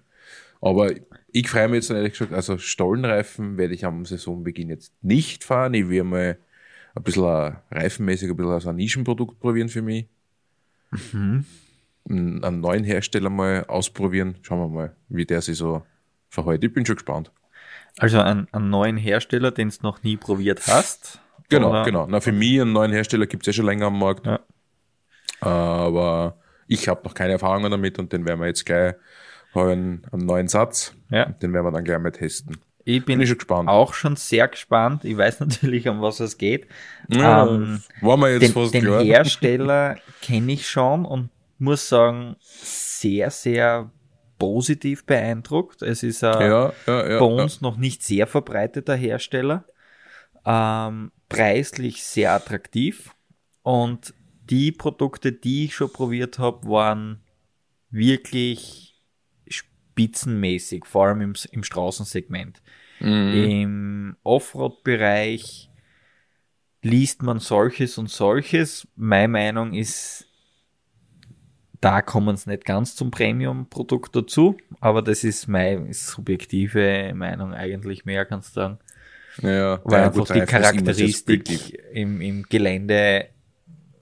Aber ich freue mich jetzt ehrlich gesagt, also Stollenreifen werde ich am Saisonbeginn jetzt nicht fahren. Ich will mal ein bisschen äh, reifenmäßig ein bisschen so ein Nischenprodukt probieren für mich. Mhm. Einen neuen Hersteller mal ausprobieren. Schauen wir mal, wie der sich so verhält. Ich bin schon gespannt. Also einen, einen neuen Hersteller, den du noch nie probiert hast. Genau, Oder- genau. Na, für mich einen neuen Hersteller gibt es ja schon länger am Markt. Ja. Aber ich habe noch keine Erfahrungen damit und den werden wir jetzt gleich habe einen, einen neuen Satz. Ja. Den werden wir dann gleich mal testen. Ich bin Bin ich schon gespannt. auch schon sehr gespannt. Ich weiß <laughs> natürlich, um was es geht. Ja, Ähm, war mir jetzt den, fast den klar. Hersteller <laughs> kenne ich schon und muss sagen, sehr, sehr positiv beeindruckt. Es ist ein ja, ja, ja, bei uns noch nicht sehr verbreiteter Hersteller. Ähm, preislich sehr attraktiv. Und die Produkte, die ich schon probiert habe, waren wirklich spitzenmäßig, vor allem im, im Straßensegment. Mhm. Im Offroad-Bereich liest man solches und solches. Meine Meinung ist, da kommen es nicht ganz zum Premium-Produkt dazu, aber das ist meine subjektive Meinung eigentlich mehr, kannst du sagen. Ja, Weil einfach gut, die. Charakteristik im, im Gelände,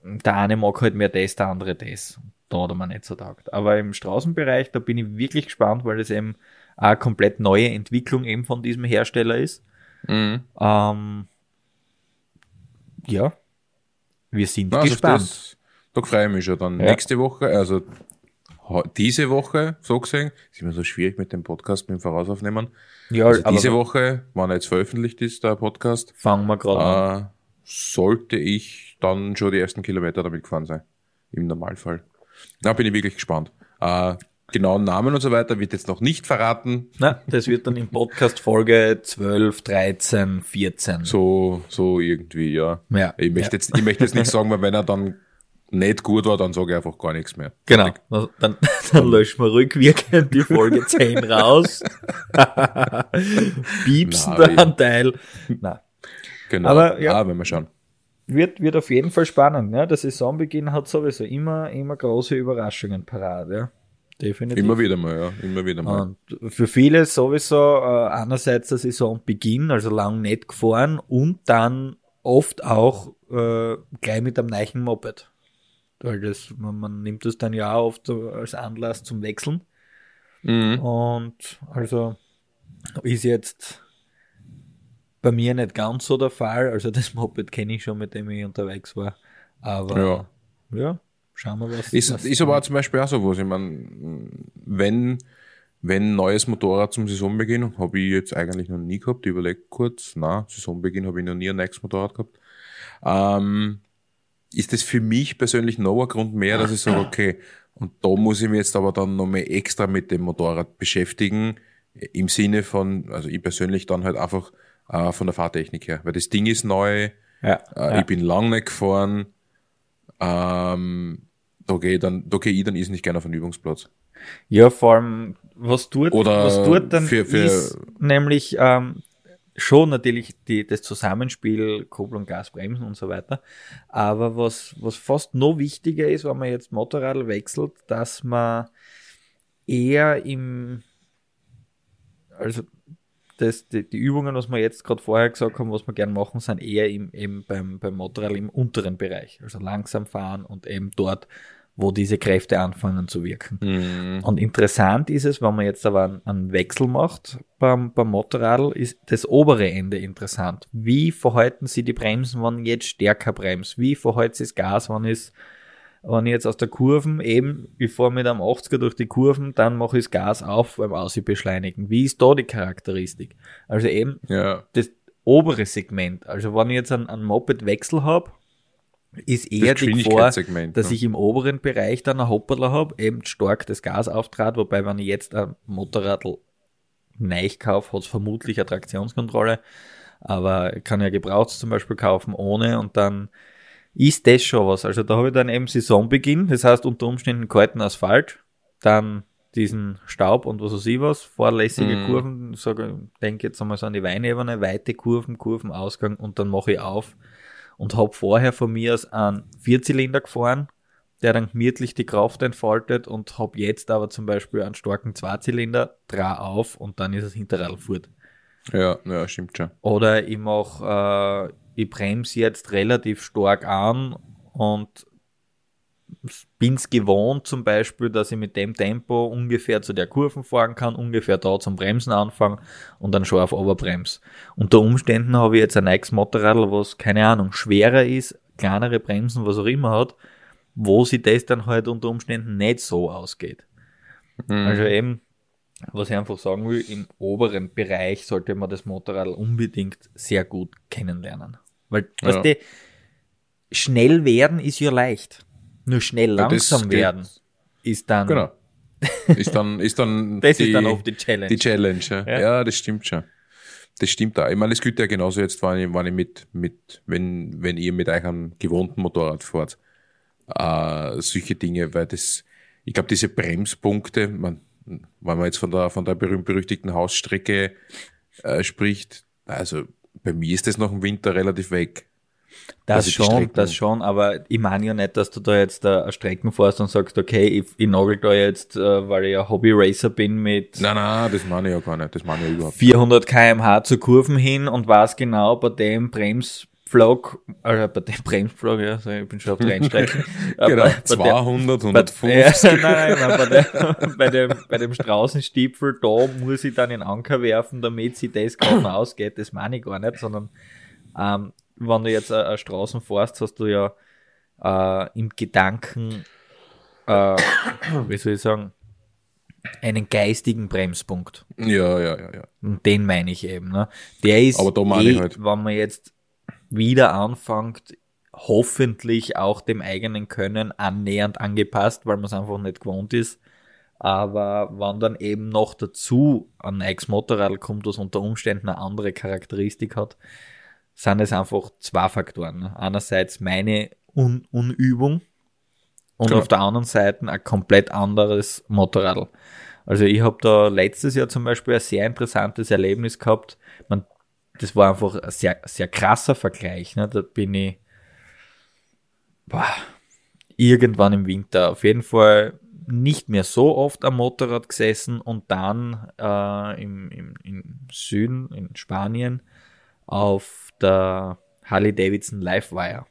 der eine mag halt mehr das, der andere das. Da hat er mir nicht so taugt. Aber im Straßenbereich, da bin ich wirklich gespannt, weil das eben eine komplett neue Entwicklung eben von diesem Hersteller ist. Mhm. Ähm, ja, wir sind Also gespannt. das, da freue ich mich schon dann Ja. nächste Woche, also diese Woche, so gesehen, ist immer so schwierig mit dem Podcast mit dem Vorausaufnehmen. ja, Also diese Woche, wann er jetzt veröffentlicht ist, der Podcast, fangen wir gerade an. äh, sollte ich dann schon die ersten Kilometer damit gefahren sein. Im Normalfall. Da bin ich wirklich gespannt. Äh, genauen Namen und so weiter wird jetzt noch nicht verraten. Na, das wird dann im Podcast Folge 12, 13, 14. So, so irgendwie, ja. Ja, Ich möchte ja. jetzt, ich möchte jetzt nicht sagen, weil wenn er dann nicht gut war, dann sage ich einfach gar nichts mehr. Genau. Dann, <laughs> dann löschen wir rückwirkend die Folge <laughs> 10 raus. <laughs> Piepsen Nein. der Anteil. Na, Genau. Aber, ja. Ah, wenn wir schauen. wird, wird auf jeden Fall spannend. Ne? Der Saisonbeginn hat sowieso immer, immer große Überraschungen parat. Ja? Definitiv. Immer wieder mal, ja. Immer wieder mal. Und für viele sowieso äh, einerseits der Saisonbeginn, also lang nicht gefahren und dann oft auch äh, gleich mit einem neuen Moped. Weil das, man, man nimmt das dann ja auch oft so als Anlass zum Wechseln. Mhm. Und also ist jetzt bei mir nicht ganz so der Fall. Also das Moped kenne ich schon, mit dem ich unterwegs war. Aber ja, schauen wir, was Ist, was ist aber auch zum Beispiel auch so was. Ich meine, wenn, wenn ein neues Motorrad zum Saisonbeginn, habe ich jetzt eigentlich noch nie gehabt, ich überlege kurz, na, Saisonbeginn habe ich noch nie ein neues Motorrad gehabt. Ähm, ist das für mich persönlich noch ein Grund mehr, dass ich sage, okay, und da muss ich mich jetzt aber dann noch mehr extra mit dem Motorrad beschäftigen, im Sinne von, also ich persönlich dann halt einfach äh, von der Fahrtechnik her, weil das Ding ist neu, ja, äh, ja. Ich bin lang nicht gefahren. Ähm, ich dann, ich dann ist nicht gerne auf den Übungsplatz. Ja, vor allem, was dort, Oder was dort dann für- für- ist, nämlich ähm, schon natürlich die, das Zusammenspiel Kupplung, Gas, Bremsen und so weiter. Aber was, was fast noch wichtiger ist, wenn man jetzt Motorrad wechselt, dass man eher im, also das, die, die Übungen, was wir jetzt gerade vorher gesagt haben, was wir gern machen, sind eher im, eben beim, beim Motorrad im unteren Bereich. Also langsam fahren und eben dort, wo diese Kräfte anfangen zu wirken. Mhm. Und interessant ist es, wenn man jetzt aber einen, einen Wechsel macht beim, beim Motorradl, ist das obere Ende interessant. Wie verhalten sie die Bremsen, wenn ich jetzt stärker bremse? Wie verhält sich das Gas, wenn ich, wenn ich jetzt aus der Kurven eben, ich fahre mit einem 80er durch die Kurven, dann mache ich das Gas auf beim beschleunigen. Wie ist da die Charakteristik? Also eben Ja. das obere Segment. Also wenn ich jetzt einen, einen Moped-Wechsel habe, ist eher Das die Gefahr, dass ne? ich im oberen Bereich dann ein Hopperler habe, eben stark das Gas auftrat, wobei wenn ich jetzt ein Motorradl neu kaufe, hat es vermutlich eine Traktionskontrolle, aber kann ja gebraucht zum Beispiel kaufen ohne und dann ist das schon was. Also da habe ich dann eben Saisonbeginn, das heißt unter Umständen kalten Asphalt, dann diesen Staub und was weiß ich was, vorlässige Mhm. Kurven, sage, denke jetzt einmal so an die Weinebene, weite Kurven, Kurvenausgang und dann mache ich auf und habe vorher von mir aus einen Vierzylinder gefahren, der dann gemütlich die Kraft entfaltet und habe jetzt aber zum Beispiel einen starken Zweizylinder, dreh auf und dann ist das Hinterrad fort. Ja, ja, stimmt schon. Oder ich mach, äh, ich bremse jetzt relativ stark an und bin's gewohnt zum Beispiel, dass ich mit dem Tempo ungefähr zu der Kurven fahren kann, ungefähr da zum Bremsen anfangen und dann scharf Oberbremse. Unter Umständen habe ich jetzt ein neues Motorrad, was, keine Ahnung, schwerer ist, kleinere Bremsen, was auch immer hat, wo sich das dann halt unter Umständen nicht so ausgeht. Mhm. Also eben, was ich einfach sagen will, im oberen Bereich sollte man das Motorrad unbedingt sehr gut kennenlernen. Weil, Ja. weißt du, schnell werden ist ja leicht. Nur schnell langsam werden ist dann, Genau. <laughs> Ist dann, ist dann <laughs> das ist dann oft die Challenge. Die Challenge, ja. Ja. ja. das stimmt schon. Das stimmt auch. Ich meine, das gilt ja genauso jetzt, wenn ich, wenn ich mit, mit, wenn, wenn ihr mit einem gewohnten Motorrad fahrt. Äh, solche Dinge, weil das, ich glaube, diese Bremspunkte, man, wenn man jetzt von der, von der berühmt-berüchtigten Hausstrecke äh, spricht, also bei mir ist das nach dem Winter relativ weg. Das Also schon, das schon, aber ich meine ja nicht, dass du da jetzt äh, Strecken fährst und sagst, okay, ich, ich nagel da jetzt, äh, weil ich ja Hobby-Racer bin mit Nein, nein, das meine ich ja gar nicht. Das meine ich überhaupt nicht. 400 kmh zu Kurven hin und weiß genau bei dem Bremspflog, also bei dem Bremspflog, ja, so, ich bin schon auf der Rennstrecke. äh, <laughs> Genau, bei, bei 200, der, bei, 150. ja, <laughs> nein, nein, mein, bei, der, <laughs> bei, dem, bei dem Straußenstiefel, da muss ich dann in Anker werfen, damit sie das gerade ausgeht. Das meine ich gar nicht, sondern ähm, wenn du jetzt eine, eine Straßen fährst, hast du ja äh, im Gedanken, äh, wie soll ich sagen, einen geistigen Bremspunkt. Ja, ja, ja, ja. Und den meine ich eben. Ne? Der ist, Aber da meine eh, ich halt. wenn man jetzt wieder anfängt, hoffentlich auch dem eigenen Können annähernd angepasst, weil man es einfach nicht gewohnt ist. Aber wenn dann eben noch dazu ein neues Motorrad kommt, das unter Umständen eine andere Charakteristik hat, sind es einfach zwei Faktoren. ne? Einerseits meine Un Unübung und Klar. auf der anderen Seite ein komplett anderes Motorrad. Also ich habe da letztes Jahr zum Beispiel ein sehr interessantes Erlebnis gehabt. Man, das war einfach ein sehr, sehr krasser Vergleich. Ne? Da bin ich boah, irgendwann im Winter auf jeden Fall nicht mehr so oft am Motorrad gesessen und dann äh, im, im, im Süden, in Spanien, auf der Harley Davidson Livewire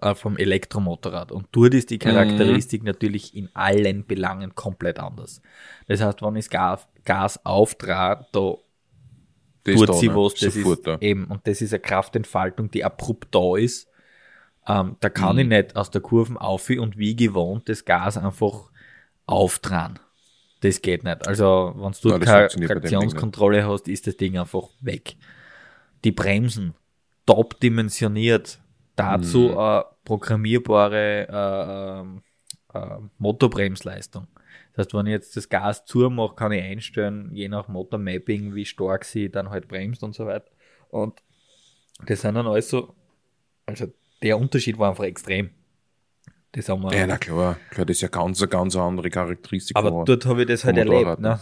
äh, vom Elektromotorrad. Und dort ist die Charakteristik natürlich in allen Belangen komplett anders. Das heißt, wenn ich Gas, Gas auftrat, da tut sie was, das Sofort ist da. eben, und das ist eine Kraftentfaltung, die abrupt da ist. Ähm, da kann Mhm. ich nicht aus der Kurven auf und wie gewohnt das Gas einfach auftragen. Das geht nicht. Also, wenn du keine Traktionskontrolle hast, ist das Ding einfach weg. Die Bremsen, top dimensioniert, dazu Mhm. eine programmierbare äh, äh, Motorbremsleistung. Das heißt, wenn ich jetzt das Gas zumache, kann ich einstellen, je nach Motormapping, wie stark sie dann halt bremst und so weiter. Und das sind dann alles so, also der Unterschied war einfach extrem. Das haben wir, Ja, na klar, klar, das ist ja ganz, eine ganz andere Charakteristik. aber dort habe ich das halt erlebt. Ne?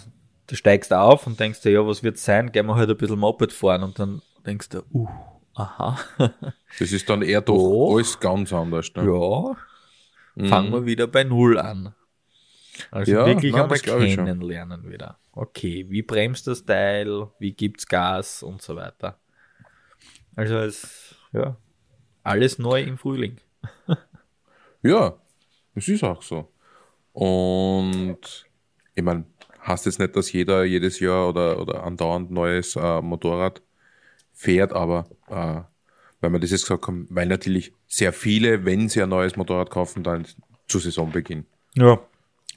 Du steigst auf und denkst dir, ja, was wird's sein? Gehen wir halt ein bisschen Moped fahren und dann denkst du, uh, aha, <laughs> Das ist dann eher doch Oh. alles ganz anders. Ne? ja, Mhm. fangen wir wieder bei Null an. Also Ja, wirklich nein, einmal kennenlernen wieder. Okay, wie bremst das Teil, wie gibt's Gas und so weiter. Also es, ja, alles neu im Frühling. <laughs> Ja, das ist auch so. Und ich meine, heißt jetzt nicht, dass jeder jedes Jahr oder, oder andauernd neues äh, Motorrad fährt, aber äh, weil wir das jetzt gesagt haben, weil natürlich sehr viele, wenn sie ein neues Motorrad kaufen, dann zu Saisonbeginn. Ja.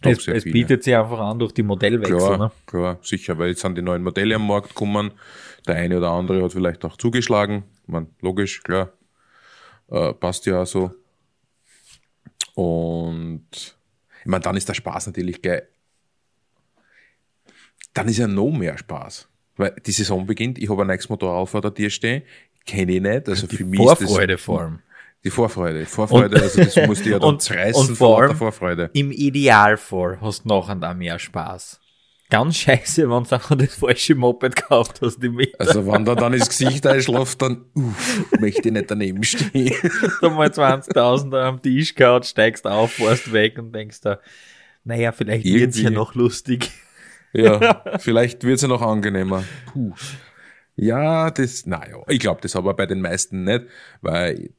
Doch Es, es bietet sich einfach an durch die Modellwechsel. Klar, Ne? klar, sicher, weil jetzt sind die neuen Modelle am Markt gekommen. Der eine oder andere hat vielleicht auch zugeschlagen. Meine, logisch, klar. Äh, passt ja auch so. Und ich meine, dann ist der Spaß natürlich geil. Dann ist ja noch mehr Spaß. Weil die Saison beginnt, ich habe ein neues Motorrad vor der Tür stehen, kenne ich nicht. Also für mich ist Vorfreude das, vor allem. Die Vorfreude. Vorfreude, also das musst du <laughs> ja dann und- zerreißen und vor allem- der Vorfreude. Im Idealfall hast du nachher da mehr Spaß. Ganz scheiße, wenn du einfach das falsche Moped gekauft hast im Winter. Also wenn da dann ins <laughs> Gesicht einschläft, dann uff, möchte ich nicht daneben stehen. <laughs> da mal 20.000 am Tisch gehabt, steigst auf, fährst weg und denkst da, naja, vielleicht wird's ja Irgendwie. noch lustig. Ja, <laughs> vielleicht wird's ja noch angenehmer. Puh. Ja, das, naja, ich glaube das aber bei den meisten nicht, weil,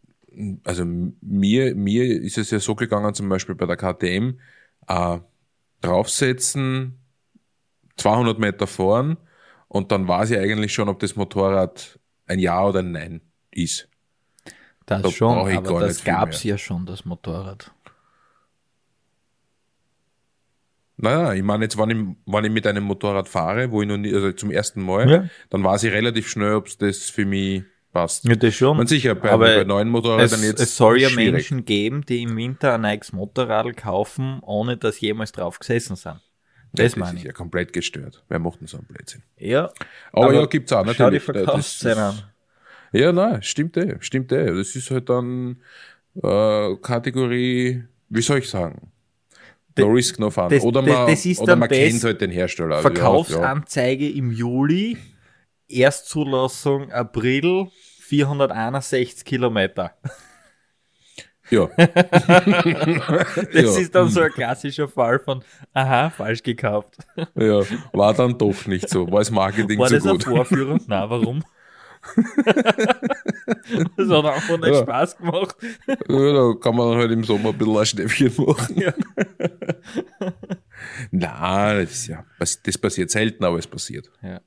also mir, mir ist es ja so gegangen, zum Beispiel bei der KTM, äh, draufsetzen, 200 Meter fahren und dann weiß ich eigentlich schon, ob das Motorrad ein Ja oder ein Nein ist. Das Da schon, aber das gab's ja schon, das Motorrad. Naja, ich meine jetzt, wenn ich, wenn ich mit einem Motorrad fahre, wo ich noch nie, also zum ersten Mal, Ja. dann weiß ich relativ schnell, ob das für mich passt. Ja, das schon. Man sicher, bei, aber bei neuen Motorrädern es, jetzt. es soll ja schwierig. Menschen geben, die im Winter ein neues Motorrad kaufen, ohne dass jemals drauf gesessen sind. Das das meine ist ich. ja komplett gestört. Wer macht denn so einen Blödsinn? Ja, Aber, Aber ja, gibt's auch schau die natürlich. äh, Verkaufszahlen an. ist- Ja, nein, stimmt eh, stimmt eh. Das ist halt dann äh, Kategorie, wie soll ich sagen? No Das- risk, no fun. das- oder das- man, das ist oder man das kennt halt den Hersteller. Also, ja, Verkaufsanzeige im Juli, Erstzulassung April, 461 Kilometer. Ja. <laughs> <laughs> Das Ja. ist dann so ein klassischer Fall von, aha, falsch gekauft. ja, war dann doch nicht so. War das Marketing War zu das gut? Vorführer? Na, warum? <laughs> <laughs> das hat einfach nicht Ja. Spaß gemacht. Ja, da kann man halt im Sommer ein bisschen ein Schnäppchen machen. Ja. Nein, das, ist ja, das das passiert selten, aber es passiert. Ja.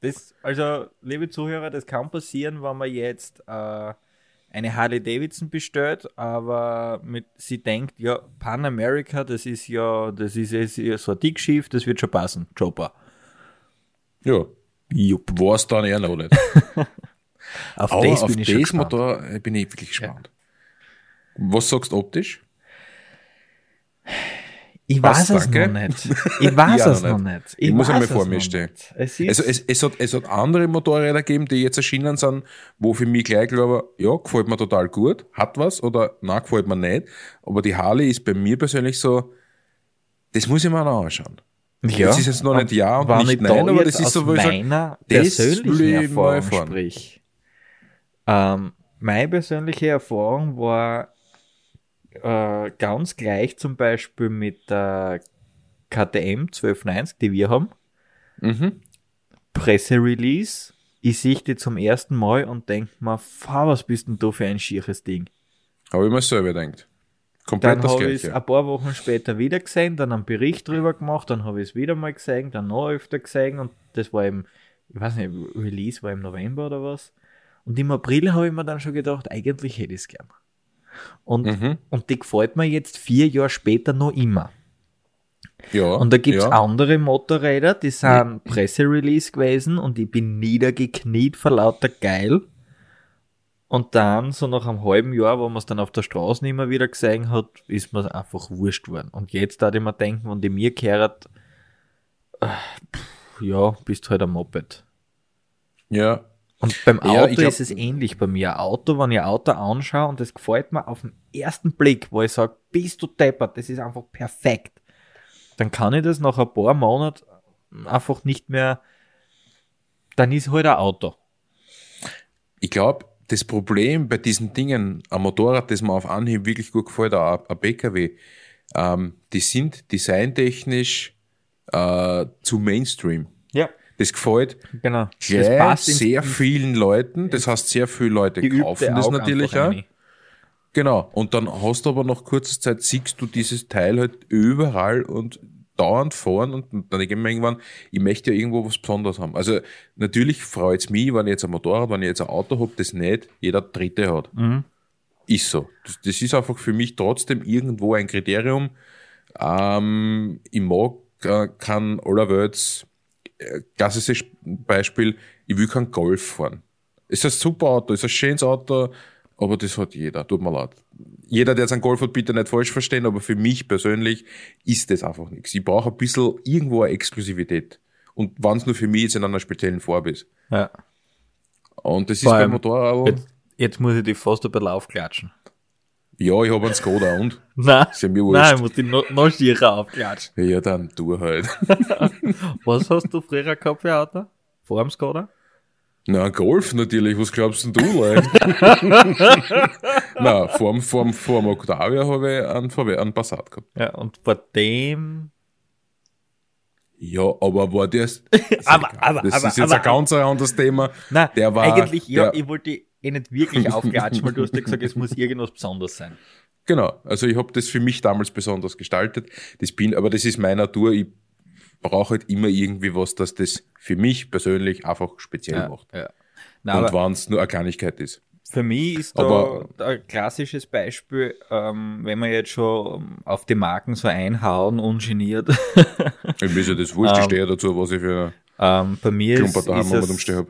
Das, also, liebe Zuhörer, das kann passieren, wenn man jetzt äh, eine Harley Davidson bestellt, aber mit, sie denkt, ja, Pan America, das ist ja, das ist ja so ein Dickschiff, das wird schon passen. Chopper. Ja. Jupp. War es dann eher noch nicht. <laughs> Auf Aber das auf bin ich das. Motor äh, bin ich wirklich gespannt. Was sagst du optisch? Ich weiß es noch nicht. Ich weiß <laughs> Ja, es noch nicht. nicht. Ich muss einmal weiß vor mir stehen. Es Also es, es, hat, es hat andere Motorräder gegeben, die jetzt erschienen sind, wo für mich gleich glaube, ja, gefällt mir total gut, hat was oder na gefällt mir nicht. Aber die Harley ist bei mir persönlich so, das muss ich mir noch anschauen. Ja, das ist jetzt noch nicht ja und wenn nicht da nein, aber das ist so, wo ich meiner das persönlichen Erfahrung sprich. Ähm, meine persönliche Erfahrung war äh, ganz gleich zum Beispiel mit der KTM 1290, die wir haben. Mhm. Presserelease. Ich sehe die zum ersten Mal und denke mir, fahr, was bist denn du für ein schieres Ding? Habe ich mir selber gedacht. Komplett Dann habe ich es ein paar Wochen später wieder gesehen, dann einen Bericht drüber gemacht, dann habe ich es wieder mal gesehen, dann noch öfter gesehen und das war im, ich weiß nicht, Release war im November oder was. Und im April habe ich mir dann schon gedacht, eigentlich hätte ich es gern. Und, Mhm. und die gefällt mir jetzt vier Jahre später noch immer. Ja, Und da gibt es ja. andere Motorräder, die sind Presserelease gewesen und ich bin niedergekniet vor lauter Geil. Und dann, so nach einem halben Jahr, wo man es dann auf der Straße nicht mehr wieder gesehen hat, ist mir einfach wurscht geworden. Und jetzt da ich mir denken, wenn die mir gehört, äh, pff, ja, bist halt ein Moped. Ja, Und beim Ja, Auto glaub- ist es ähnlich bei mir. Ein Auto, wenn ich ein Auto anschaue und das gefällt mir auf den ersten Blick, wo ich sage, bist du deppert, das ist einfach perfekt, dann kann ich das nach ein paar Monaten einfach nicht mehr, dann ist halt ein Auto. ich glaube, das Problem bei diesen Dingen, ein Motorrad, das mir auf Anhieb wirklich gut gefällt, auch ein PKW, ähm, die sind designtechnisch äh, zu Mainstream. Ja, Das gefällt genau. gleich ins- sehr vielen Leuten. Das heißt, sehr viele Leute kaufen das natürlich auch. rein. Genau. Und dann hast du aber nach kurzer Zeit, siehst du dieses Teil halt überall und dauernd fahren und dann denke ich mir irgendwann, ich möchte ja irgendwo was Besonderes haben. Also natürlich freut es mich, wenn ich jetzt ein Motorrad, wenn ich jetzt ein Auto habe, das nicht jeder Dritte hat. Mhm. Ist so. Das, das ist einfach für mich trotzdem irgendwo ein Kriterium. Ähm, ich mag äh, kein allerwelts, äh, klassisches Beispiel, ich will kein Golf fahren. Ist ein super Auto, ist ein schönes Auto, aber das hat jeder, tut mir leid. Jeder, der einen Golf hat, bitte nicht falsch verstehen, aber für mich persönlich ist das einfach nichts. Ich brauche ein bisschen irgendwo eine Exklusivität. Und wenn es nur für mich jetzt in einer speziellen Farbe ist. Ja. Und das ist Vor beim allem, Motorrad. Jetzt, jetzt muss ich die fast ein bisschen aufklatschen. Ja, ich habe einen Skoda und. <laughs> Nein, Ist ja mir wurscht. nein, ich muss die noch, noch aufklatschen. Ja, dann tu halt. <laughs> Was hast du früher gehabt für Auto? Vor dem Skoda? Na, Golf natürlich, was glaubst denn du leicht? <laughs> <laughs> Na, vorm, vorm, vorm Octavia habe ich einen, VW einen Passat gehabt. Ja, und vor dem Ja, aber war <laughs> das. ist Aber- aber- das aber- ist jetzt aber- ein ganz anderes Thema. Nein, Der war- eigentlich, ja, der- ich wollte eh nicht wirklich aufklatschen, weil du hast ja gesagt, es muss irgendwas Besonderes sein. Genau, also ich habe das für mich damals besonders gestaltet. Das bin, aber das ist meine Natur. Ich brauche halt immer irgendwie was, das das für mich persönlich einfach speziell macht. ja. Nein, Und wenn es nur eine Kleinigkeit ist. für mich ist da Aber- ein klassisches Beispiel, ähm, wenn wir jetzt schon auf die Marken so einhauen, ungeniert. <laughs> Ich ist ja das wurscht, ich Ähm, stehe ja dazu, was ich für ähm, bei mir ist, Klumper daheim ist mit es habe.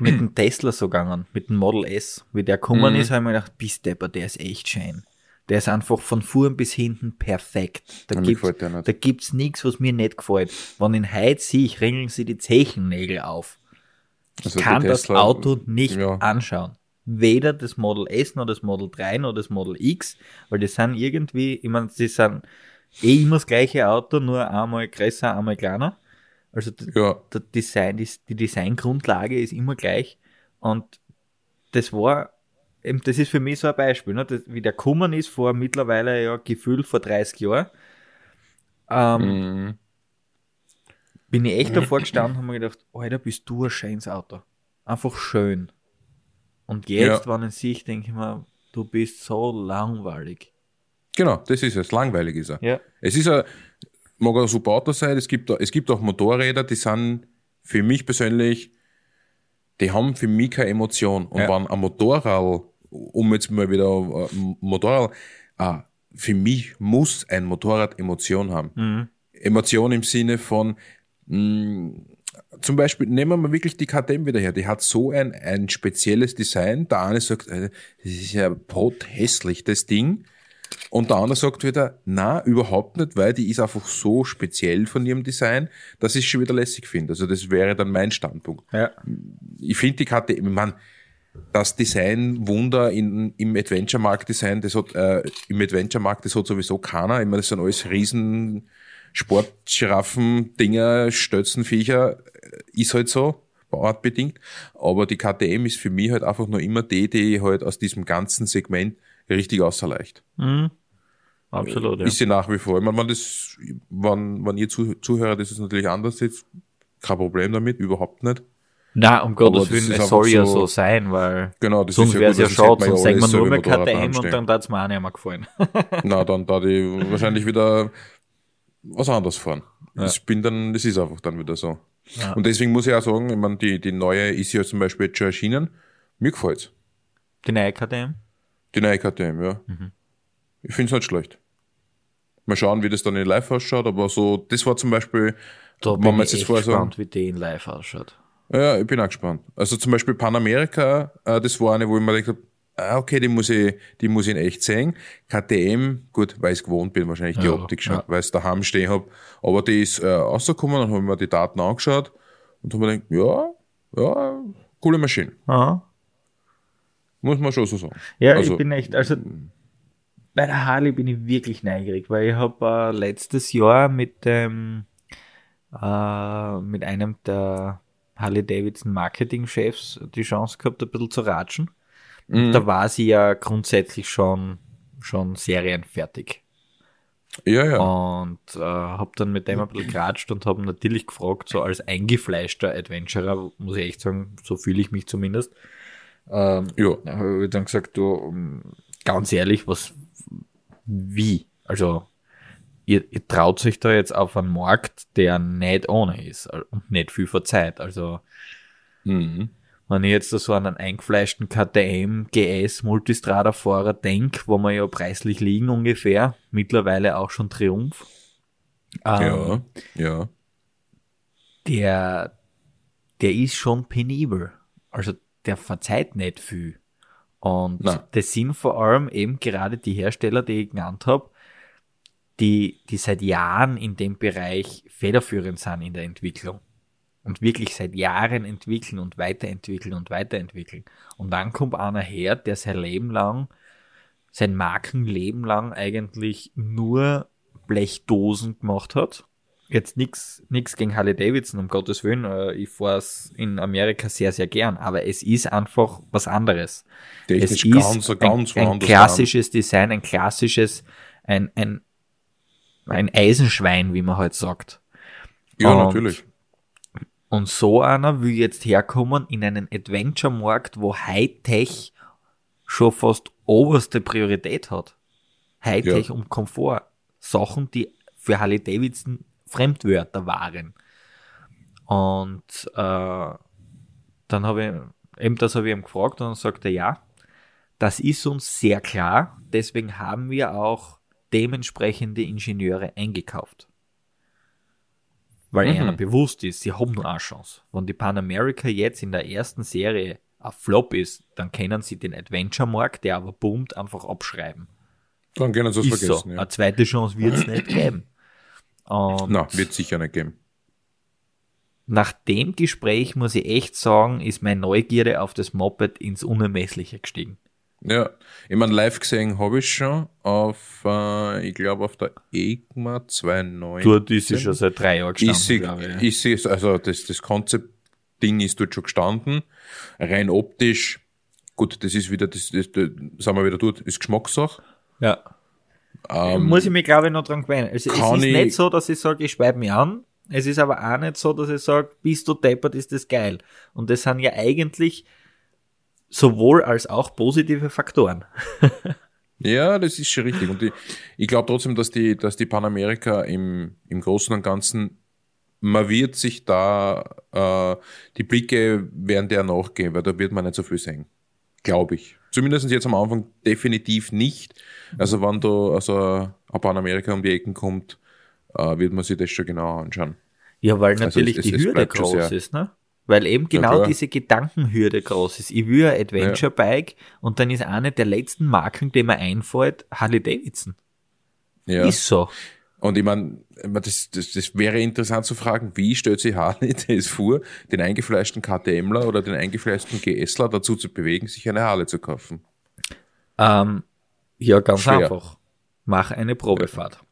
mit dem Tesla so gegangen, mit dem Model S. Wie der gekommen Mhm. ist, habe ich mir gedacht, bis Depper, der ist echt schön. Der ist einfach von vorn bis hinten perfekt. Da nicht. da gibt's nichts, was mir nicht gefällt. Wenn ich ihn heute sehe, ich ringeln sie die Zechennägel auf. Ich Also kann die das Tesla- Auto nicht ja. anschauen. Weder das Model S noch das Model 3 noch das Model X, weil die sind irgendwie, ich meine, sie sind eh immer das gleiche Auto, nur einmal größer, einmal kleiner. Also Ja, der Design, die, die Designgrundlage ist immer gleich. Und das war, eben, das ist für mich so ein Beispiel, ne? das, wie der gekommen ist vor mittlerweile ja gefühlt vor 30 Jahren. Ähm, mhm. bin ich echt davor <clears throat> gestanden und habe mir gedacht, Alter, bist du ein schönes Auto. Einfach schön. Und jetzt, wenn ich sehe, denke ich mir, du bist so langweilig. genau, das ist es. Langweilig ist er. Ja. Es ist ein, mag ein super Auto sein, es gibt, es gibt auch Motorräder, die sind für mich persönlich, die haben für mich keine Emotion. Und Ja. wenn ein Motorrad um jetzt mal wieder äh, Motorrad, ah, für mich muss ein Motorrad Emotion haben. Mhm. Emotion im Sinne von, mh, zum Beispiel, nehmen wir mal wirklich die KTM wieder her. Die hat so ein, ein spezielles Design. Der eine sagt, äh, das ist ja pothässlich, das Ding. Und der andere sagt wieder, na, überhaupt nicht, weil die ist einfach so speziell von ihrem Design, dass ich es schon wieder lässig finde. Also das wäre dann mein Standpunkt. Ja. Ich finde die KTM, ich mein, das Design-Wunder im Adventure-Markt-Design, das hat, äh, im Adventure-Markt, das hat sowieso keiner. Ich meine, das sind alles riesen Sportgiraffen, Dinger, Stötzenviecher, ist halt so, bauartbedingt. Aber die KTM ist für mich halt einfach nur immer die, die halt aus diesem ganzen Segment richtig außerleicht. Mhm. Absolut, ja. Ist sie nach wie vor. Ich meine, wenn das, wenn, wenn ihr Zuhörer das ist natürlich anders jetzt, kein Problem damit, überhaupt nicht. Na, um Gottes Willen, es soll ja so- so sein, weil Genau, das sonst ja wäre es ja schade, man sonst ja sagen wir alles nur mehr KTM und dann darf es mir auch nicht mehr gefallen. <laughs> Na, dann da die wahrscheinlich wieder was anderes fahren. Ich bin dann, das ist einfach dann wieder so. Ja. Und deswegen muss ich auch sagen, ich meine, die, die neue ist ja zum Beispiel jetzt schon erschienen. Mir gefällt's. Die neue KTM? Die neue KTM, ja. Mhm. Ich find's nicht schlecht. Mal schauen, wie das dann in live ausschaut, aber so, das war zum Beispiel, Da wenn bin man ich jetzt vorher so, gespannt, wie die in live ausschaut. Ja, ich bin auch gespannt. Also zum Beispiel Panamerika, äh, das war eine, wo ich mir gedacht habe, ah, okay, die muss ich, die muss ich in echt sehen. KTM, gut, weil ich gewohnt bin, wahrscheinlich die Ja, Optik schon, ja. weil ich daheim stehen hab. Aber die ist äh, rausgekommen, dann habe ich mir die Daten angeschaut und habe mir gedacht, ja, ja, coole Maschine. Aha. Muss man schon so sagen. Ja, Also- ich bin echt, also bei der Harley bin ich wirklich neugierig, weil ich habe äh, letztes Jahr mit dem äh, mit einem der Harley Davidson Marketing-Chefs die Chance gehabt, ein bisschen zu ratschen. Mhm. Da war sie ja grundsätzlich schon schon serienfertig. Ja, ja. Und äh, habe dann mit dem ein bisschen geratscht und habe natürlich gefragt, so als eingefleischter Adventurer, muss ich echt sagen, so fühle ich mich zumindest. Ähm, ja. habe ich dann gesagt, du, ganz ehrlich, was, wie? Also, ihr, ihr traut sich da jetzt auf einen Markt, der nicht ohne ist äh, und nicht viel verzeiht. Also, Mhm. wenn ich jetzt da so an einen eingefleischten KTM GS Multistrada-Fahrer denk, wo wir ja preislich liegen ungefähr, mittlerweile auch schon Triumph, ähm, Ja, ja. der, der ist schon penibel. Also der verzeiht nicht viel. Und Nein. das sind vor allem eben gerade die Hersteller, die ich genannt habe, die, die seit Jahren in dem Bereich federführend sind in der Entwicklung. Und wirklich seit Jahren entwickeln und weiterentwickeln und weiterentwickeln. Und dann kommt einer her, der sein Leben lang, sein Markenleben lang eigentlich nur Blechdosen gemacht hat jetzt nix nix gegen Harley Davidson, um Gottes Willen. äh, Ich fahre es in Amerika sehr, sehr gern, aber es ist einfach was anderes. Es Technisch ist ganz, ein, ganz ein woanders klassisches Design, ein klassisches, ein, ein, ein Eisenschwein, wie man halt sagt. Ja, Und- natürlich. Und so einer will jetzt herkommen in einen Adventure-Markt, wo Hightech schon fast oberste Priorität hat. Hightech Ja. und Komfort. Sachen, die für Harley Davidson Fremdwörter waren. Und äh, dann habe ich, eben das habe ich ihm gefragt und dann sagte er, ja, das ist uns sehr klar, deswegen haben wir auch dementsprechende Ingenieure eingekauft. Weil Mhm. ihnen bewusst ist, sie haben nur eine Chance. Wenn die Pan America jetzt in der ersten Serie ein Flop ist, dann können sie den Adventure-Markt, der aber boomt, einfach abschreiben. Dann können sie es Ist so. vergessen. Ja. Eine zweite Chance wird es <clears throat> nicht geben. Und Na, wird sicher nicht geben. nach dem Gespräch muss ich echt sagen, ist meine Neugierde auf das Moped ins Unermessliche gestiegen. Ja, ich meine, live gesehen habe ich schon auf, äh, ich glaube, auf der EGMA 2.9. Dort ist sie schon seit drei Jahren gestanden, ist sie, glaube ich. ist sie, also das, das Konzeptding ist dort schon gestanden. Rein optisch, gut, das ist wieder, das, das, das sind wir wieder dort, ist Geschmackssache. Ja. Ähm, muss ich mich, glaube ich, noch dran gewöhnen. Also es ist ich- nicht so, dass ich sage, ich schreibe mich an. Es ist aber auch nicht so, dass ich sage, bist du deppert, ist das geil. Und das sind ja eigentlich sowohl als auch positive Faktoren. <laughs> Ja, das ist schon richtig. Und ich, ich glaube trotzdem, dass die, dass die Panamerika im, im Großen und Ganzen, man wird sich da, äh, die Blicke werden der nachgehen, weil da wird man nicht so viel sehen. Glaube ich. Zumindest jetzt am Anfang definitiv nicht. Also wenn da also ein Panamerika um die Ecken kommt, äh, wird man sich das schon genau anschauen. Ja, weil Also natürlich es- die es Hürde bleibt schon groß ist, ne? Weil eben genau klar. diese Gedankenhürde groß ist. Ich will ein Adventure-Bike und dann ist eine der letzten Marken, die mir einfällt, Harley Davidson. Ja. Ist so. Und ich meine, das, das, das wäre interessant zu fragen, wie stellt sich Harley <laughs> das vor, den eingefleischten KTMler oder den eingefleischten GSler dazu zu bewegen, sich eine Harley zu kaufen? Ähm, ja, ganz Schwer. einfach. Mach eine Probefahrt.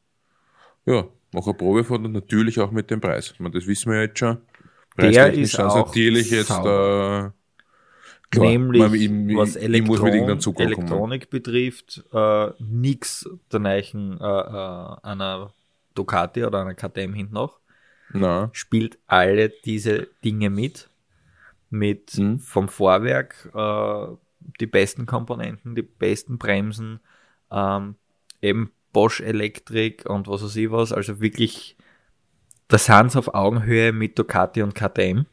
Ja, mach eine Probefahrt und natürlich auch mit dem Preis. Ich meine, das wissen wir jetzt schon. Der ist auch natürlich jetzt äh, klar, Nämlich, man, ich, was Elektron Zug kommen. Elektronik betrifft, äh, nix der Neichen äh, äh, einer Ducati oder einer KTM hinten noch. Na, spielt alle diese Dinge mit. Mit Mhm. vom Vorwerk äh, die besten Komponenten, die besten Bremsen, ähm, eben Bosch Elektrik und was weiß ich was. Also wirklich, das sind auf Augenhöhe mit Ducati und KTM.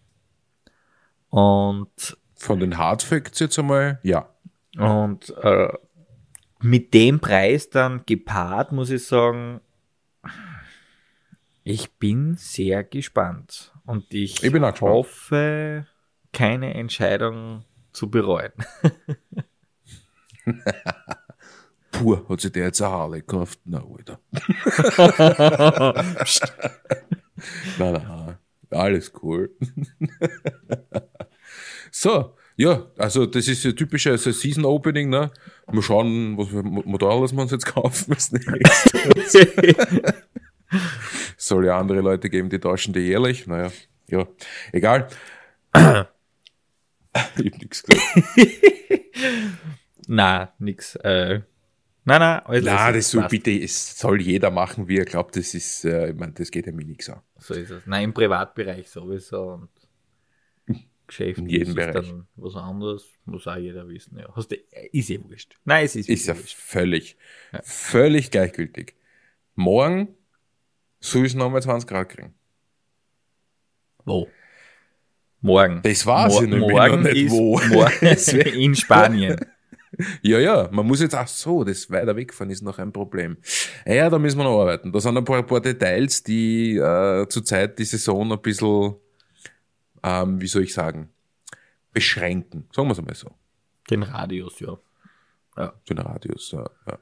Und von den Hardfacts jetzt einmal, ja. und äh, mit dem Preis dann gepaart, muss ich sagen, ich bin sehr gespannt. Und ich, Ich hoffe, keine Entscheidung zu bereuen. <laughs> Pur hat sich der jetzt eine Harley gekauft. Na, Alter. <laughs> <laughs> <laughs> nein, nein, alles cool. <laughs> so, ja, also das ist ja typisch also Season Opening, ne? Mal schauen, was für Mo- Motorrad wir uns jetzt kaufen als nächstes. <laughs> Soll ja andere Leute geben, die tauschen die jährlich. Naja, ja, egal. <coughs> ich hab nichts gesagt. na, nix. Äh, nein, nein, alles Na, das soll passt. bitte, es soll jeder machen, wie er glaubt, das ist, äh, ich meine, das geht ja mir nichts an. So ist es. Nein, im Privatbereich sowieso. Und <laughs> Geschäft In jedem ist Bereich. dann was anderes, muss auch jeder wissen. Ja. Hast du, ist eh wurscht. Nein, es ist, Ist ja wurscht. völlig, völlig gleichgültig. Morgen soll es nochmal 20 Grad kriegen. Wo? Morgen. Das weiß Mo ich nämlich morgen nicht, ist wo. Morgen <laughs> in Spanien. <laughs> Ja, ja, man muss jetzt, ach so, das weiter wegfahren ist noch ein Problem. Ja, da müssen wir noch arbeiten. Da sind ein paar, paar Details, die äh, zurzeit die Saison ein bisschen, ähm, wie soll ich sagen, beschränken. Sagen wir es einmal so. Den Radius, ja. Den Radius, ja, ja,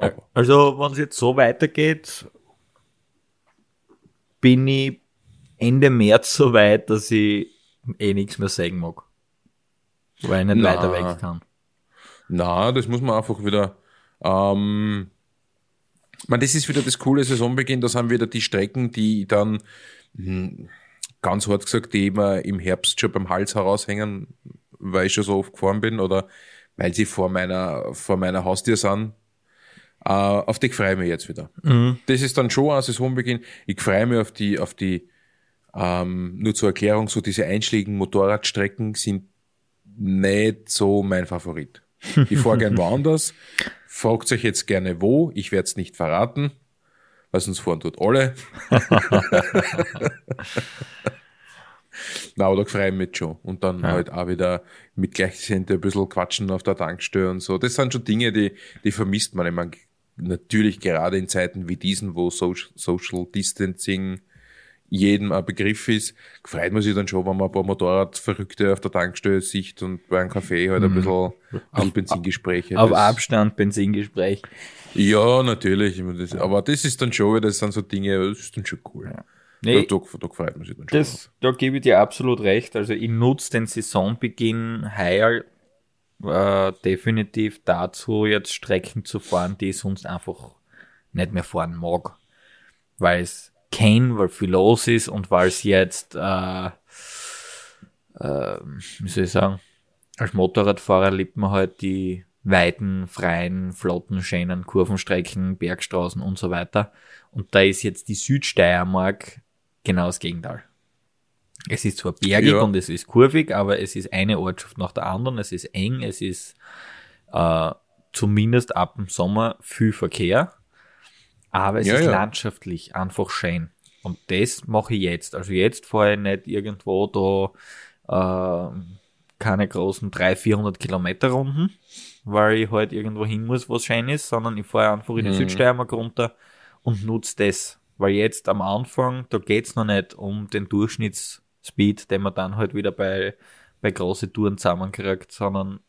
ja. Also, wenn es jetzt so weitergeht, bin ich Ende März so weit, dass ich eh nichts mehr sagen mag. Weil ich nicht Na. weiter weg kann. Na, das muss man einfach wieder. Ähm, man, das ist wieder das coole Saisonbeginn. Das haben wieder die Strecken, die dann hm, ganz hart gesagt, die immer im Herbst schon beim Hals heraushängen, weil ich schon so oft gefahren bin oder weil sie vor meiner vor meiner Haustür sind. Äh, auf die freue ich mich jetzt wieder. Das ist dann schon ein Saisonbeginn. Ich freue mich auf die auf die ähm, nur zur Erklärung, so diese einschlägigen Motorradstrecken sind nicht so mein Favorit. <laughs> Ich fahre gern woanders. Fragt euch jetzt gerne wo. Ich werde es nicht verraten, weil sonst fahren tut alle. <laughs> Na, ich mich jetzt schon. Und dann halt auch wieder mit Gleichgesinnten ein bisschen quatschen auf der Tankstelle und so. Das sind schon Dinge, die, die vermisst man. Ich meine, natürlich gerade in Zeiten wie diesen, wo Social, Social Distancing jedem ein Begriff ist, freut man sich dann schon, wenn man ein paar Motorradverrückte auf der Tankstelle sieht und bei einem Café halt ein bisschen, ein bisschen Benzingespräche. Auf Das- Abstand, Benzingespräch. Ja, natürlich. Aber das ist dann schon, das sind so Dinge, das ist dann schon cool. Nee, Da, da, da freut man sich dann schon. das, da gebe ich dir absolut recht. Also ich nutze den Saisonbeginn heuer äh, definitiv dazu, jetzt Strecken zu fahren, die ich sonst einfach nicht mehr fahren mag. Weil es kein, weil viel los ist und weil es jetzt, äh, äh, wie soll ich sagen, als Motorradfahrer liebt man halt die weiten, freien, flotten, schönen Kurvenstrecken, Bergstraßen und so weiter. Und da ist jetzt die Südsteiermark genau das Gegenteil. Es ist zwar bergig Ja. und es ist kurvig, aber es ist eine Ortschaft nach der anderen, es ist eng, es ist äh, zumindest ab dem Sommer viel Verkehr, aber es Ja, ist ja. landschaftlich einfach schön. Und das mache ich jetzt. Also jetzt fahre ich nicht irgendwo da, äh, keine großen 300, 400 Kilometer Runden, weil ich halt irgendwo hin muss, was schön ist, sondern ich fahre einfach in die Mhm. Südsteiermark runter und nutze das. Weil jetzt am Anfang, da geht's noch nicht um den Durchschnittsspeed, den man dann halt wieder bei, bei große Touren zusammenkriegt, sondern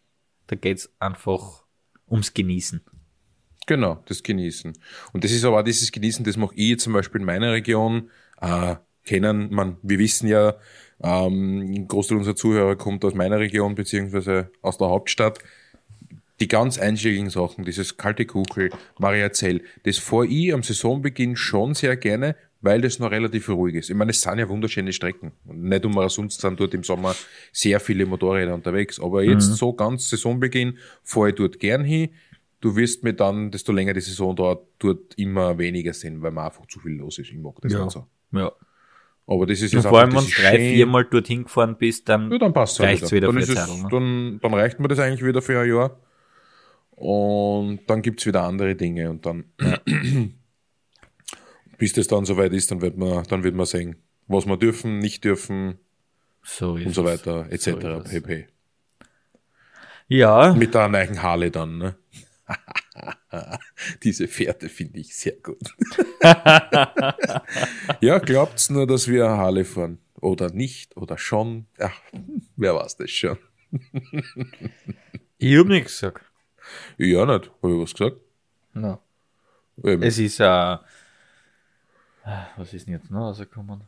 da geht's einfach ums Genießen. Genau, das Genießen. Und das ist aber auch dieses Genießen, das mache ich zum Beispiel in meiner Region. Äh, kennen, man, wir wissen ja, ähm, ein Großteil unserer Zuhörer kommt aus meiner Region beziehungsweise aus der Hauptstadt. Die ganz einschlägigen Sachen, dieses kalte Kugel, Mariazell, das fahre ich am Saisonbeginn schon sehr gerne, weil das noch relativ ruhig ist. Ich meine, es sind ja wunderschöne Strecken. Und nicht umsonst sind dort im Sommer sehr viele Motorräder unterwegs. Aber jetzt so ganz Saisonbeginn fahre ich dort gern hin. Du wirst mir dann, desto länger die Saison dauert, dort immer weniger sehen, weil mir einfach zu viel los ist. Ich mag das Ja. so. Ja. Aber das ist Und jetzt vor allem, wenn du drei, viermal dorthin gefahren bist, dann, Ja, dann passt reicht's wieder dann für es, Zeit, dann, dann reicht mir das eigentlich wieder für ein Jahr. Und dann gibt's wieder andere Dinge und dann, <clears throat> bis das dann soweit ist, dann wird man, dann wird man sehen, was wir dürfen, nicht dürfen so ist und so weiter, etc. So pp. Ja, Mit der neuen Harley dann, ne? <laughs> Diese Fährte finde ich sehr gut. <laughs> ja, glaubt's nur, dass wir eine Harley fahren? Oder nicht? Oder schon? Ja, wer weiß das schon? ich hab nichts gesagt. Ja, nicht. Habe ich was gesagt? No. Eben. Es ist äh, was ist denn jetzt noch rausgekommen?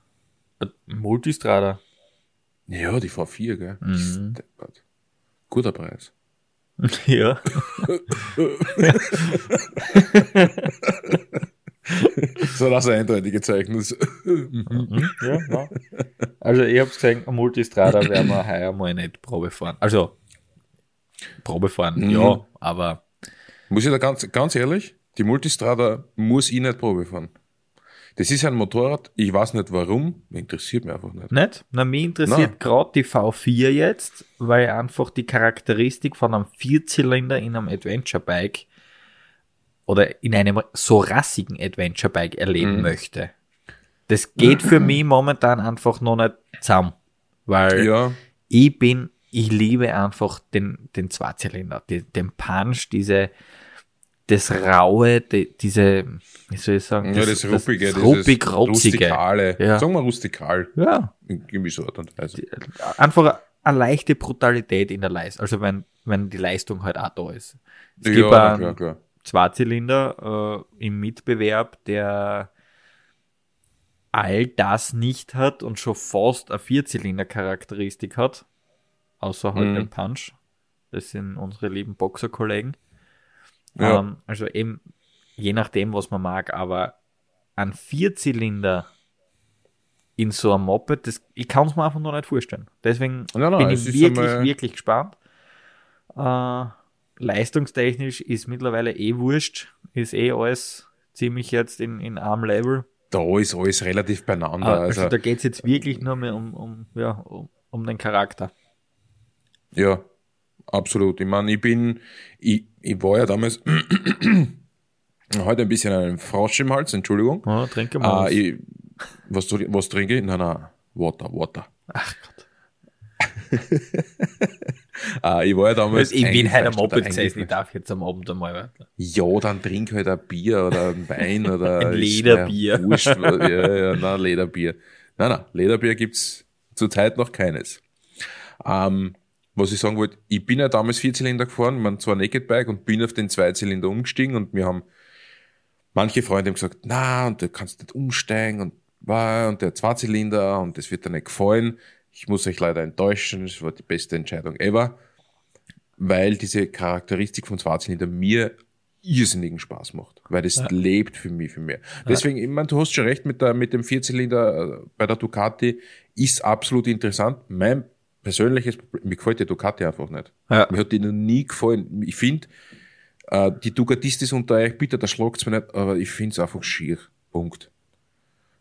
Ein Multistrada. Ja, die V4, gell? Mhm. Guter Preis. <laughs> ja. Das hat auch so eindeutige Zeichen. Mhm, ja, ja. Also ich hab's gesagt, ein Multistrada werden wir heuer mal nicht Probe fahren. Also Probe fahren, Mhm. ja, aber Muss ich da ganz, ganz ehrlich, die Multistrada muss ich nicht Probe fahren. Das ist ein Motorrad, ich weiß nicht warum, interessiert mich einfach nicht. nicht. Na, mich interessiert gerade die V4 jetzt, weil einfach die Charakteristik von einem Vierzylinder in einem Adventure Bike oder in einem so rassigen Adventure Bike erleben Mhm. möchte. Das geht für <clears throat> mich momentan einfach noch nicht zusammen, weil Ja, ich bin, ich liebe einfach den, den Zweizylinder, die, den Punch, diese, das Raue, die, diese, wie soll ich sagen, ja das Ruppige, das ruppig rotzige. Rustikale. Ja. Sagen wir rustikal. Ja, In gewisser Art und Weise. einfach eine leichte Brutalität in der Leistung, also wenn, wenn die Leistung halt auch da ist. Es gibt Ja, na einen klar, klar. Zweizylinder äh, im Mitbewerb, der all das nicht hat und schon fast eine Vierzylinder-Charakteristik hat, außer halt Mhm. den Punch. Das sind unsere lieben Boxerkollegen. Ja. Ähm, also eben, je nachdem, was man mag, aber ein Vierzylinder in so einem Moped, das, ich kann es mir einfach noch nicht vorstellen. Deswegen Nein, nein, bin ich wirklich, wirklich gespannt. Äh, leistungstechnisch ist mittlerweile eh wurscht, ist eh alles ziemlich jetzt in, in einem Level. Da ist alles relativ beieinander. Ah, also, Also, da geht es jetzt wirklich nur mehr um, um, ja, um, um den Charakter. ja, absolut. Ich meine, ich bin, ich, ich war ja damals <clears throat> heute ein bisschen einen Frosch im Hals, Entschuldigung. Ja, trinke mal. Ah, was. ich, was, trinke- was trinke ich? Nein, nein, Water, Water. Ach Gott. <laughs> Ah, ich war ja damals. Ich bin halt am Moped gesessen, ich darf jetzt am Abend einmal warten. Ja, dann trink halt ein Bier oder ein Wein <laughs> oder Ein Lederbier. Wurscht, ja, ja, nein, Lederbier. Nein, nein, Lederbier gibt's zurzeit noch keines. Ähm, was ich sagen wollte, ich bin ja damals Vierzylinder gefahren, man zwar Naked Bike und bin auf den Zweizylinder umgestiegen und wir haben manche Freunde haben gesagt, na, und du kannst nicht umsteigen und war und der Zweizylinder und das wird dir nicht gefallen. Ich muss euch leider enttäuschen, es war die beste Entscheidung ever, weil diese Charakteristik vom Zweizylinder mir irrsinnigen Spaß macht, weil das lebt für mich viel mehr. Deswegen, ich meine, du hast schon recht mit der mit dem Vierzylinder äh, bei der Ducati ist absolut interessant. Mein persönliches Problem, mir gefällt der Ducati einfach nicht. Ja. Mir hat die noch nie gefallen. Ich finde, äh, die Ducatistis unter euch, bitte, da schlagt's mir nicht, aber ich finde es einfach schier. Punkt.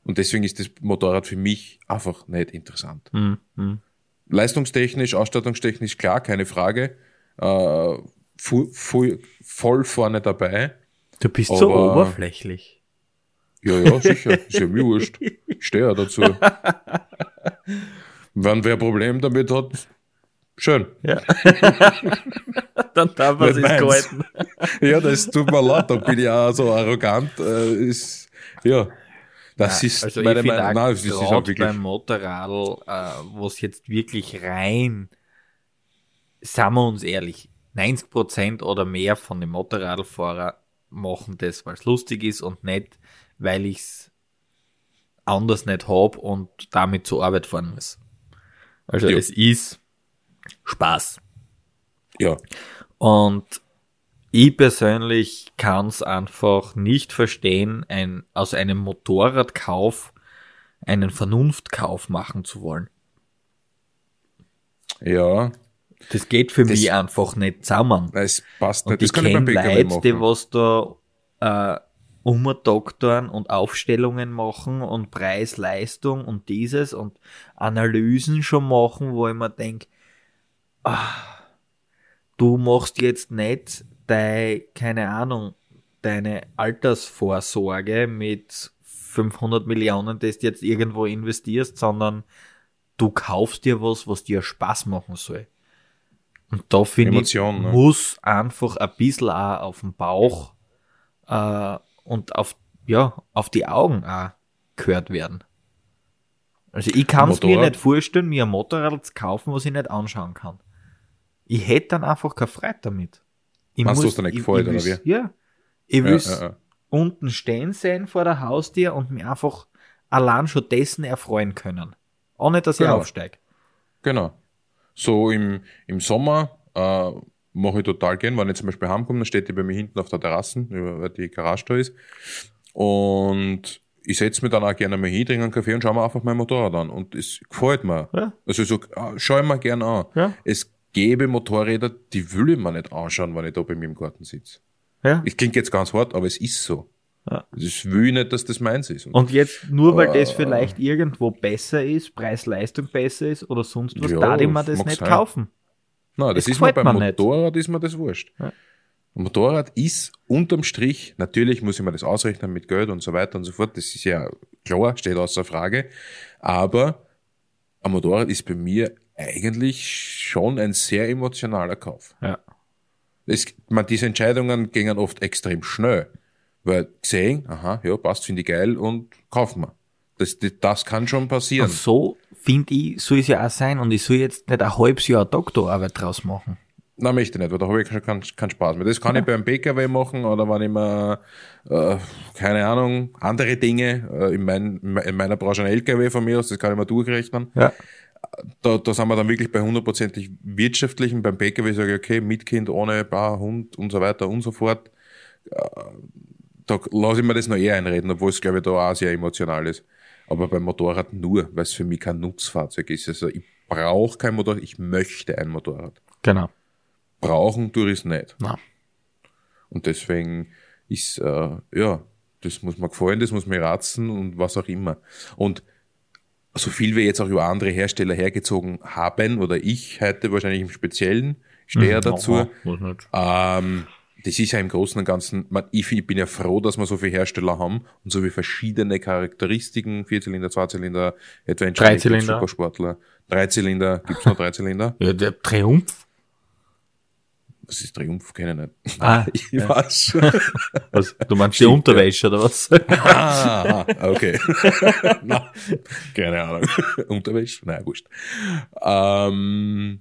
Und deswegen ist das Motorrad für mich einfach nicht interessant. Hm, hm. Leistungstechnisch, ausstattungstechnisch, klar, keine Frage. Äh, fu- fu- voll vorne dabei. Du bist so Aber- oberflächlich. Ja, ja, sicher. Ist ja mir wurscht. Ich stehe ja dazu. <laughs> Wenn wer ein Problem damit hat, Schön. Ja. <laughs> Dann darf man sich gehalten. Ja, das tut mir leid, da bin ich auch so arrogant. Äh, ist, ja, das ist also meine Meinung. Nein, das ist auch gerade wirklich. beim Motorradl, äh, wo es jetzt wirklich rein, sagen wir uns ehrlich, 90% oder mehr von den Motorradfahrern machen das, weil es lustig ist und nicht, weil ich es anders nicht hab und damit zur Arbeit fahren muss. Also Ja. es ist Spaß. Ja, Und ich persönlich kann es einfach nicht verstehen, ein, aus einem Motorradkauf einen Vernunftkauf machen zu wollen. ja, Das geht für Das- mich einfach nicht zusammen. es passt Und nicht. ich Das ich kenne Leute, die was da äh, umdoktoren und Aufstellungen machen und Preis-Leistung und dieses und Analysen schon machen, wo ich mir denke, ah, du machst jetzt nicht deine, keine Ahnung, deine Altersvorsorge mit 500 Millionen, das du jetzt irgendwo investierst, sondern du kaufst dir was, was dir Spaß machen soll. Und da finde ich, ne? muss einfach ein bisschen auch auf den Bauch äh, und auf, ja, auf die Augen auch gehört werden. Also ich kann es mir nicht vorstellen, mir ein Motorrad zu kaufen, was ich nicht anschauen kann. Ich hätte dann einfach keine Freude damit. Ich Meinst du, es dir nicht ich- gefällt, ich oder wie? Ja. Ich Ja, will ja, ja. unten stehen sehen vor der Haustür und mir einfach allein schon dessen erfreuen können. Ohne dass ich Genau. aufsteige. Genau. So im, im Sommer äh, mache ich total gern, wenn ich zum Beispiel heimkomme, dann steht die bei mir hinten auf der Terrasse, weil die Garage da ist. Und ich setze mich dann auch gerne mal hin, trinke einen Kaffee und schaue mir einfach mein Motorrad an. Und es gefällt mir. Ja. Also so, ah, schaue ich mir gerne an. Ja. Es gäbe Motorräder, die will ich mir nicht anschauen, wenn ich da bei mir im Garten sitze. Ja. Es klingt jetzt ganz hart, aber es ist so. Ja. Das will ich nicht, dass das meins ist. Und Und jetzt, nur weil das Äh. vielleicht irgendwo besser ist, Preis-Leistung besser ist oder sonst was, Ja, darf ich mir das nicht sein. kaufen. Nein, das Es ist mir beim mir nicht. Motorrad ist mir das wurscht. Ja. Ein Motorrad ist unterm Strich, natürlich muss ich mir das ausrechnen mit Geld und so weiter und so fort, das ist ja klar, steht außer Frage, aber ein Motorrad ist bei mir eigentlich schon ein sehr emotionaler Kauf. Ja. Es, man, diese Entscheidungen gingen oft extrem schnell, weil gesehen, aha, ja, passt, finde ich geil und kaufen wir. Das, das, das kann schon passieren. Und so, finde ich, soll es ja auch sein und ich soll jetzt nicht ein halbes Jahr Doktorarbeit draus machen. Nein, möchte ich nicht, weil da habe ich keinen keinen Spaß mehr. Das kann ich beim PKW machen oder wenn ich mir, äh, keine Ahnung, andere Dinge, äh, in, mein, in meiner Branche ein LKW von mir aus, das kann ich mir durchrechnen. Ja. Da, da sind wir dann wirklich bei hundertprozentig wirtschaftlichen. Beim PKW sage ich, okay, mit Kind, ohne Bar, Hund und so weiter und so fort. Äh, da lasse ich mir das noch eher einreden, obwohl es, glaube ich, da auch sehr emotional ist. Aber beim Motorrad nur, weil es für mich kein Nutzfahrzeug ist. Also ich brauche kein Motorrad, ich möchte ein Motorrad Genau. brauchen tue ich es nicht. Na. Und deswegen ist, äh, ja, das muss mir gefallen, das muss mir ratzen und was auch immer. Und so viel wir jetzt auch über andere Hersteller hergezogen haben, oder ich heute wahrscheinlich im Speziellen, stehe ja dazu, nicht. ähm, das ist ja im Großen und Ganzen, man, ich, ich bin ja froh, dass wir so viele Hersteller haben und so viele verschiedene Charakteristiken, Vierzylinder, Zweizylinder, Adventure, Dreizylinder. Supersportler, Dreizylinder, gibt's noch Dreizylinder? <laughs> Ja, der Triumph. Was ist Triumph? Kenne ich nicht. Ah, <laughs> Ich ja. weiß schon. <laughs> Was, du meinst die Unterwäsche oder was? Ah, okay. Na, keine Ahnung. Unterwäsche? Naja, wurscht. Ähm,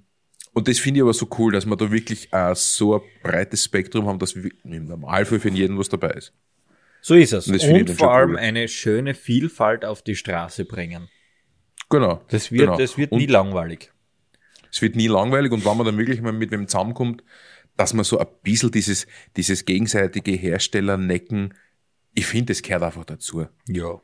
und das finde ich aber so cool, dass wir da wirklich äh, so ein breites Spektrum haben, dass wir im Normalfall für jeden was dabei ist. So ist es. Und Und vor allem cool. eine schöne Vielfalt auf die Straße bringen. Genau. Das wird, genau. das wird und nie langweilig. Es wird nie langweilig und wenn man dann wirklich mal mit wem zusammenkommt, dass man so ein bisschen dieses, dieses gegenseitige Herstellernecken, ich finde, das gehört einfach dazu. Ja.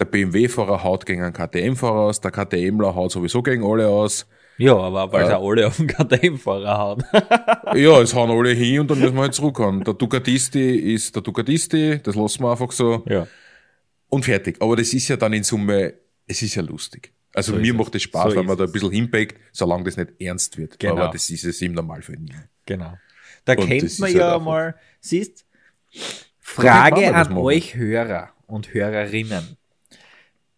Der BMW-Fahrer haut gegen einen KTM-Fahrer aus, der KTMler haut sowieso gegen alle aus. Ja, aber weil Ja. sie alle auf den KTM-Fahrer hauen. <laughs> Ja, es hauen alle hin und dann müssen wir halt zurückhauen. Der Ducatisti ist der Ducatisti, das lassen wir einfach so ja. und fertig. Aber das ist ja dann in Summe, es ist ja lustig. Also So mir macht es Spaß, So wenn man da ein bisschen hinpackt, solange das nicht ernst wird. Genau. Aber das ist es im Normalfall nie. Genau. Da Und kennt man halt ja einfach- mal, siehst, Frage an euch Hörer und Hörerinnen.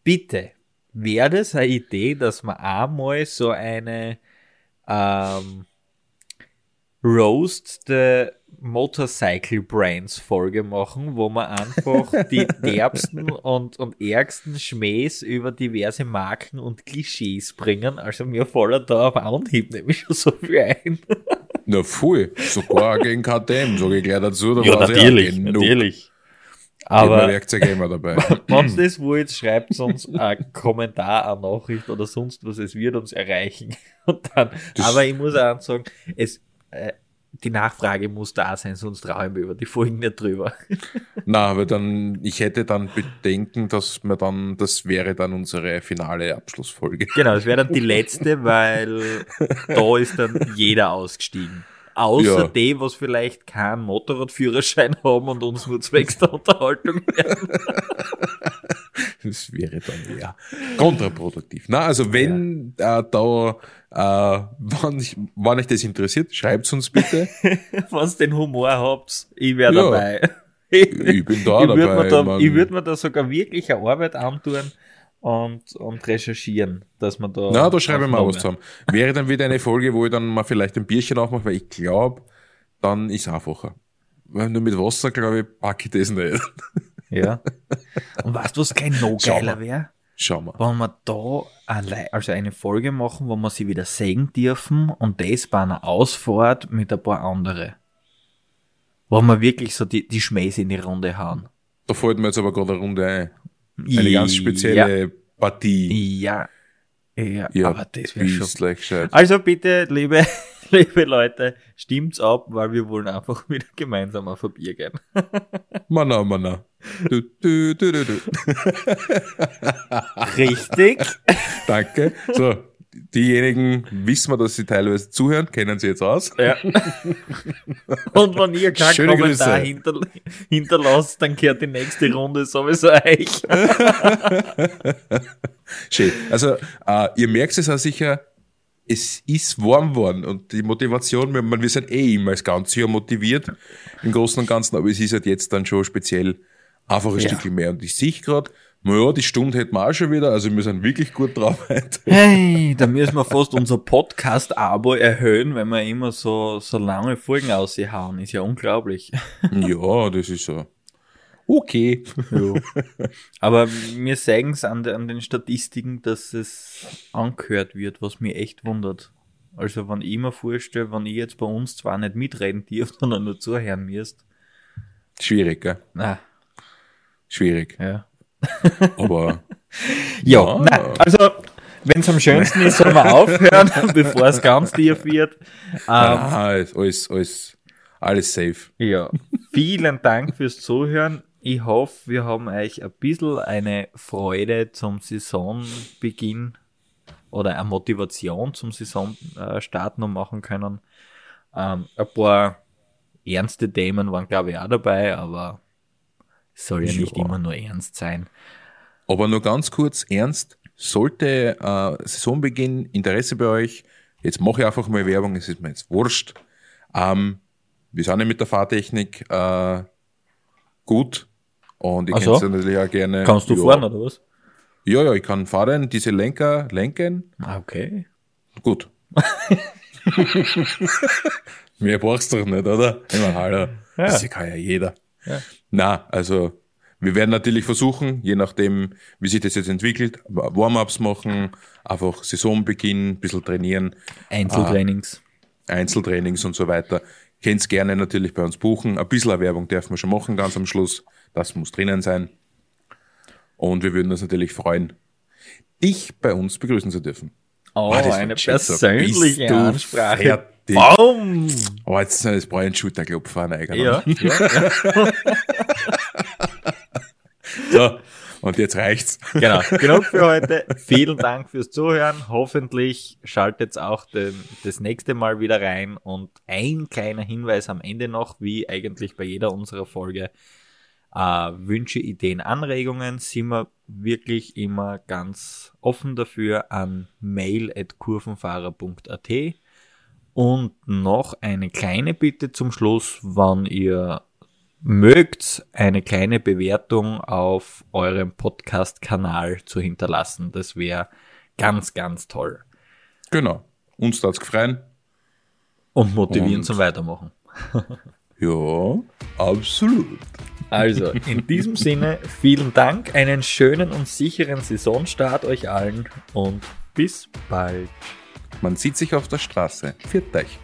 Bitte, wäre das eine Idee, dass man einmal so eine ähm, Roast the Motorcycle Brands Folge machen, wo wir einfach <laughs> die derbsten und, und ärgsten Schmähs über diverse Marken und Klischees bringen. Also mir fallen da auf Anhieb nämlich schon so viel ein. Na, voll. Sogar gegen KTM, sage ich gleich dazu. Da Ja, natürlich, genug. natürlich. Aber Aber Werkzeug immer dabei. <laughs> wenn ihr das wollt, schreibt uns einen Kommentar, eine Nachricht oder sonst was, es wird uns erreichen. <laughs> Und dann, aber ich muss auch sagen, es, äh, die Nachfrage muss da sein, sonst trauen wir über die Folgen nicht drüber. <laughs> Na, aber dann, ich hätte dann Bedenken, dass wir dann, das wäre dann unsere finale Abschlussfolge. Genau, das wäre dann die letzte, weil da ist dann jeder ausgestiegen. Außer Ja. die, was vielleicht keinen Motorradführerschein haben und uns nur zwecks der Unterhaltung werden. Das wäre dann eher kontraproduktiv. Na, also wenn äh, da, äh, wann, ich, wann euch das interessiert, schreibt's uns bitte. <laughs> Ihr den Humor habt, ich wäre Ja. dabei. Ich bin da ich würde dabei. mir, da, man- ich würd mir da sogar wirklich eine Arbeit antun und, und recherchieren, dass man da. Na, da schreibe ich mal was zusammen. Wäre dann wieder eine Folge, wo ich dann mal vielleicht ein Bierchen aufmache, weil ich glaube, dann ist einfacher. Weil nur mit Wasser, glaube ich, packe ich das nicht. Ja. Und weißt du, was kein No Schau geiler mal. wäre? Schau mal. Wenn wir da allein, also eine Folge machen, wo wir sie wieder sehen dürfen und das bei einer Ausfahrt mit ein paar andere. Wo wir wirklich so die, die Schmähs in die Runde hauen. Da fällt mir jetzt aber gerade eine Runde ein. Eine ganz spezielle Partie. Ja. Ja, ja, Ja, aber das wäre schon gescheit. Also bitte, liebe, <laughs> liebe Leute, stimmt's ab, weil wir wollen einfach <laughs> wieder gemeinsam auf ein Bier gehen. <laughs> Mana, mana. Du, du, du, du, du. Richtig. Danke. So, diejenigen wissen wir, dass sie teilweise zuhören, kennen sie jetzt aus. ja. <laughs> Und wenn ihr keinen Schöne Kommentar hinter, hinterlasst, dann gehört die nächste Runde sowieso euch. <laughs> Schön. Also, äh, ihr merkt es auch sicher, es ist warm worden und die Motivation, wir, wir sind eh immer das ganze Jahr motiviert im Großen und Ganzen, aber es ist halt jetzt dann schon speziell einfach ein Ja. Stückchen mehr. Und ich sehe gerade, naja, die Stunde hätten wir auch schon wieder, also wir sind wirklich gut drauf heute. Hey, da müssen wir fast unser Podcast-Abo erhöhen, wenn wir immer so, so lange Folgen aushauen. Ist ja unglaublich. ja, das ist so. Okay. Aber wir sagen es an, de- an den Statistiken, dass es angehört wird, was mich echt wundert. Also wenn ich mir vorstelle, wenn ich jetzt bei uns zwar nicht mitreden darf, <laughs> sondern nur zuhören müsst. Schwierig, gell? Na, Schwierig. ja. Aber <laughs> Ja, Ja. nein, also wenn es am schönsten ist, sollen wir aufhören, <laughs> bevor es ganz tief wird. Ähm, ah, alles, alles, alles, safe. Ja, vielen Dank fürs Zuhören. Ich hoffe, wir haben euch ein bisschen eine Freude zum Saisonbeginn oder eine Motivation zum Saisonstart noch machen können. Ähm, ein paar ernste Themen waren, glaube ich, auch dabei, aber soll ja Ja. nicht immer nur ernst sein. Aber nur ganz kurz, ernst, sollte äh, Saisonbeginn Interesse bei euch, jetzt mache ich einfach mal Werbung, es ist mir jetzt wurscht. Ähm, wir sind ja mit der Fahrtechnik äh, gut und ich so? natürlich auch gerne. Kannst du ja, fahren oder was? Ja, ja, ich kann fahren, diese Lenker lenken, Ah, Okay. gut. <laughs> <laughs> Mehr brauchst du doch nicht, oder? Immer hallo. Das kann ja jeder. Ja. Na, also wir werden natürlich versuchen, je nachdem, wie sich das jetzt entwickelt, Warm-ups machen, einfach Saisonbeginn, ein bisschen trainieren, Einzeltrainings. Einzeltrainings und so weiter. Könnt's gerne natürlich bei uns buchen. Ein bisschen Werbung dürfen wir schon machen, ganz am Schluss. Das muss drinnen sein. Und wir würden uns natürlich freuen, dich bei uns begrüßen zu dürfen. Oh, Ah, war eine persönliche Ansprache. Fertig. Baum! Oh, jetzt ist brauche ich einen Schulterklopfer an eigenen. Ja, ja, <laughs> ja. So, und jetzt reicht's. Genau, genug für heute. Vielen Dank fürs Zuhören. Hoffentlich schaltet auch den, das nächste Mal wieder rein. Und ein kleiner Hinweis am Ende noch, wie eigentlich bei jeder unserer Folge. Äh, Wünsche, Ideen, Anregungen sind wir wirklich immer ganz offen dafür an mail.kurvenfahrer.at. Und noch eine kleine Bitte zum Schluss, wann ihr mögt, eine kleine Bewertung auf eurem Podcast-Kanal zu hinterlassen. Das wäre ganz, ganz toll. Genau. Uns tat's gefreien. Und motivieren Und- zum Weitermachen. <laughs> Ja, absolut. Also, in diesem Sinne, vielen Dank, einen schönen und sicheren Saisonstart euch allen und bis bald. Man sieht sich auf der Straße. Viert euch!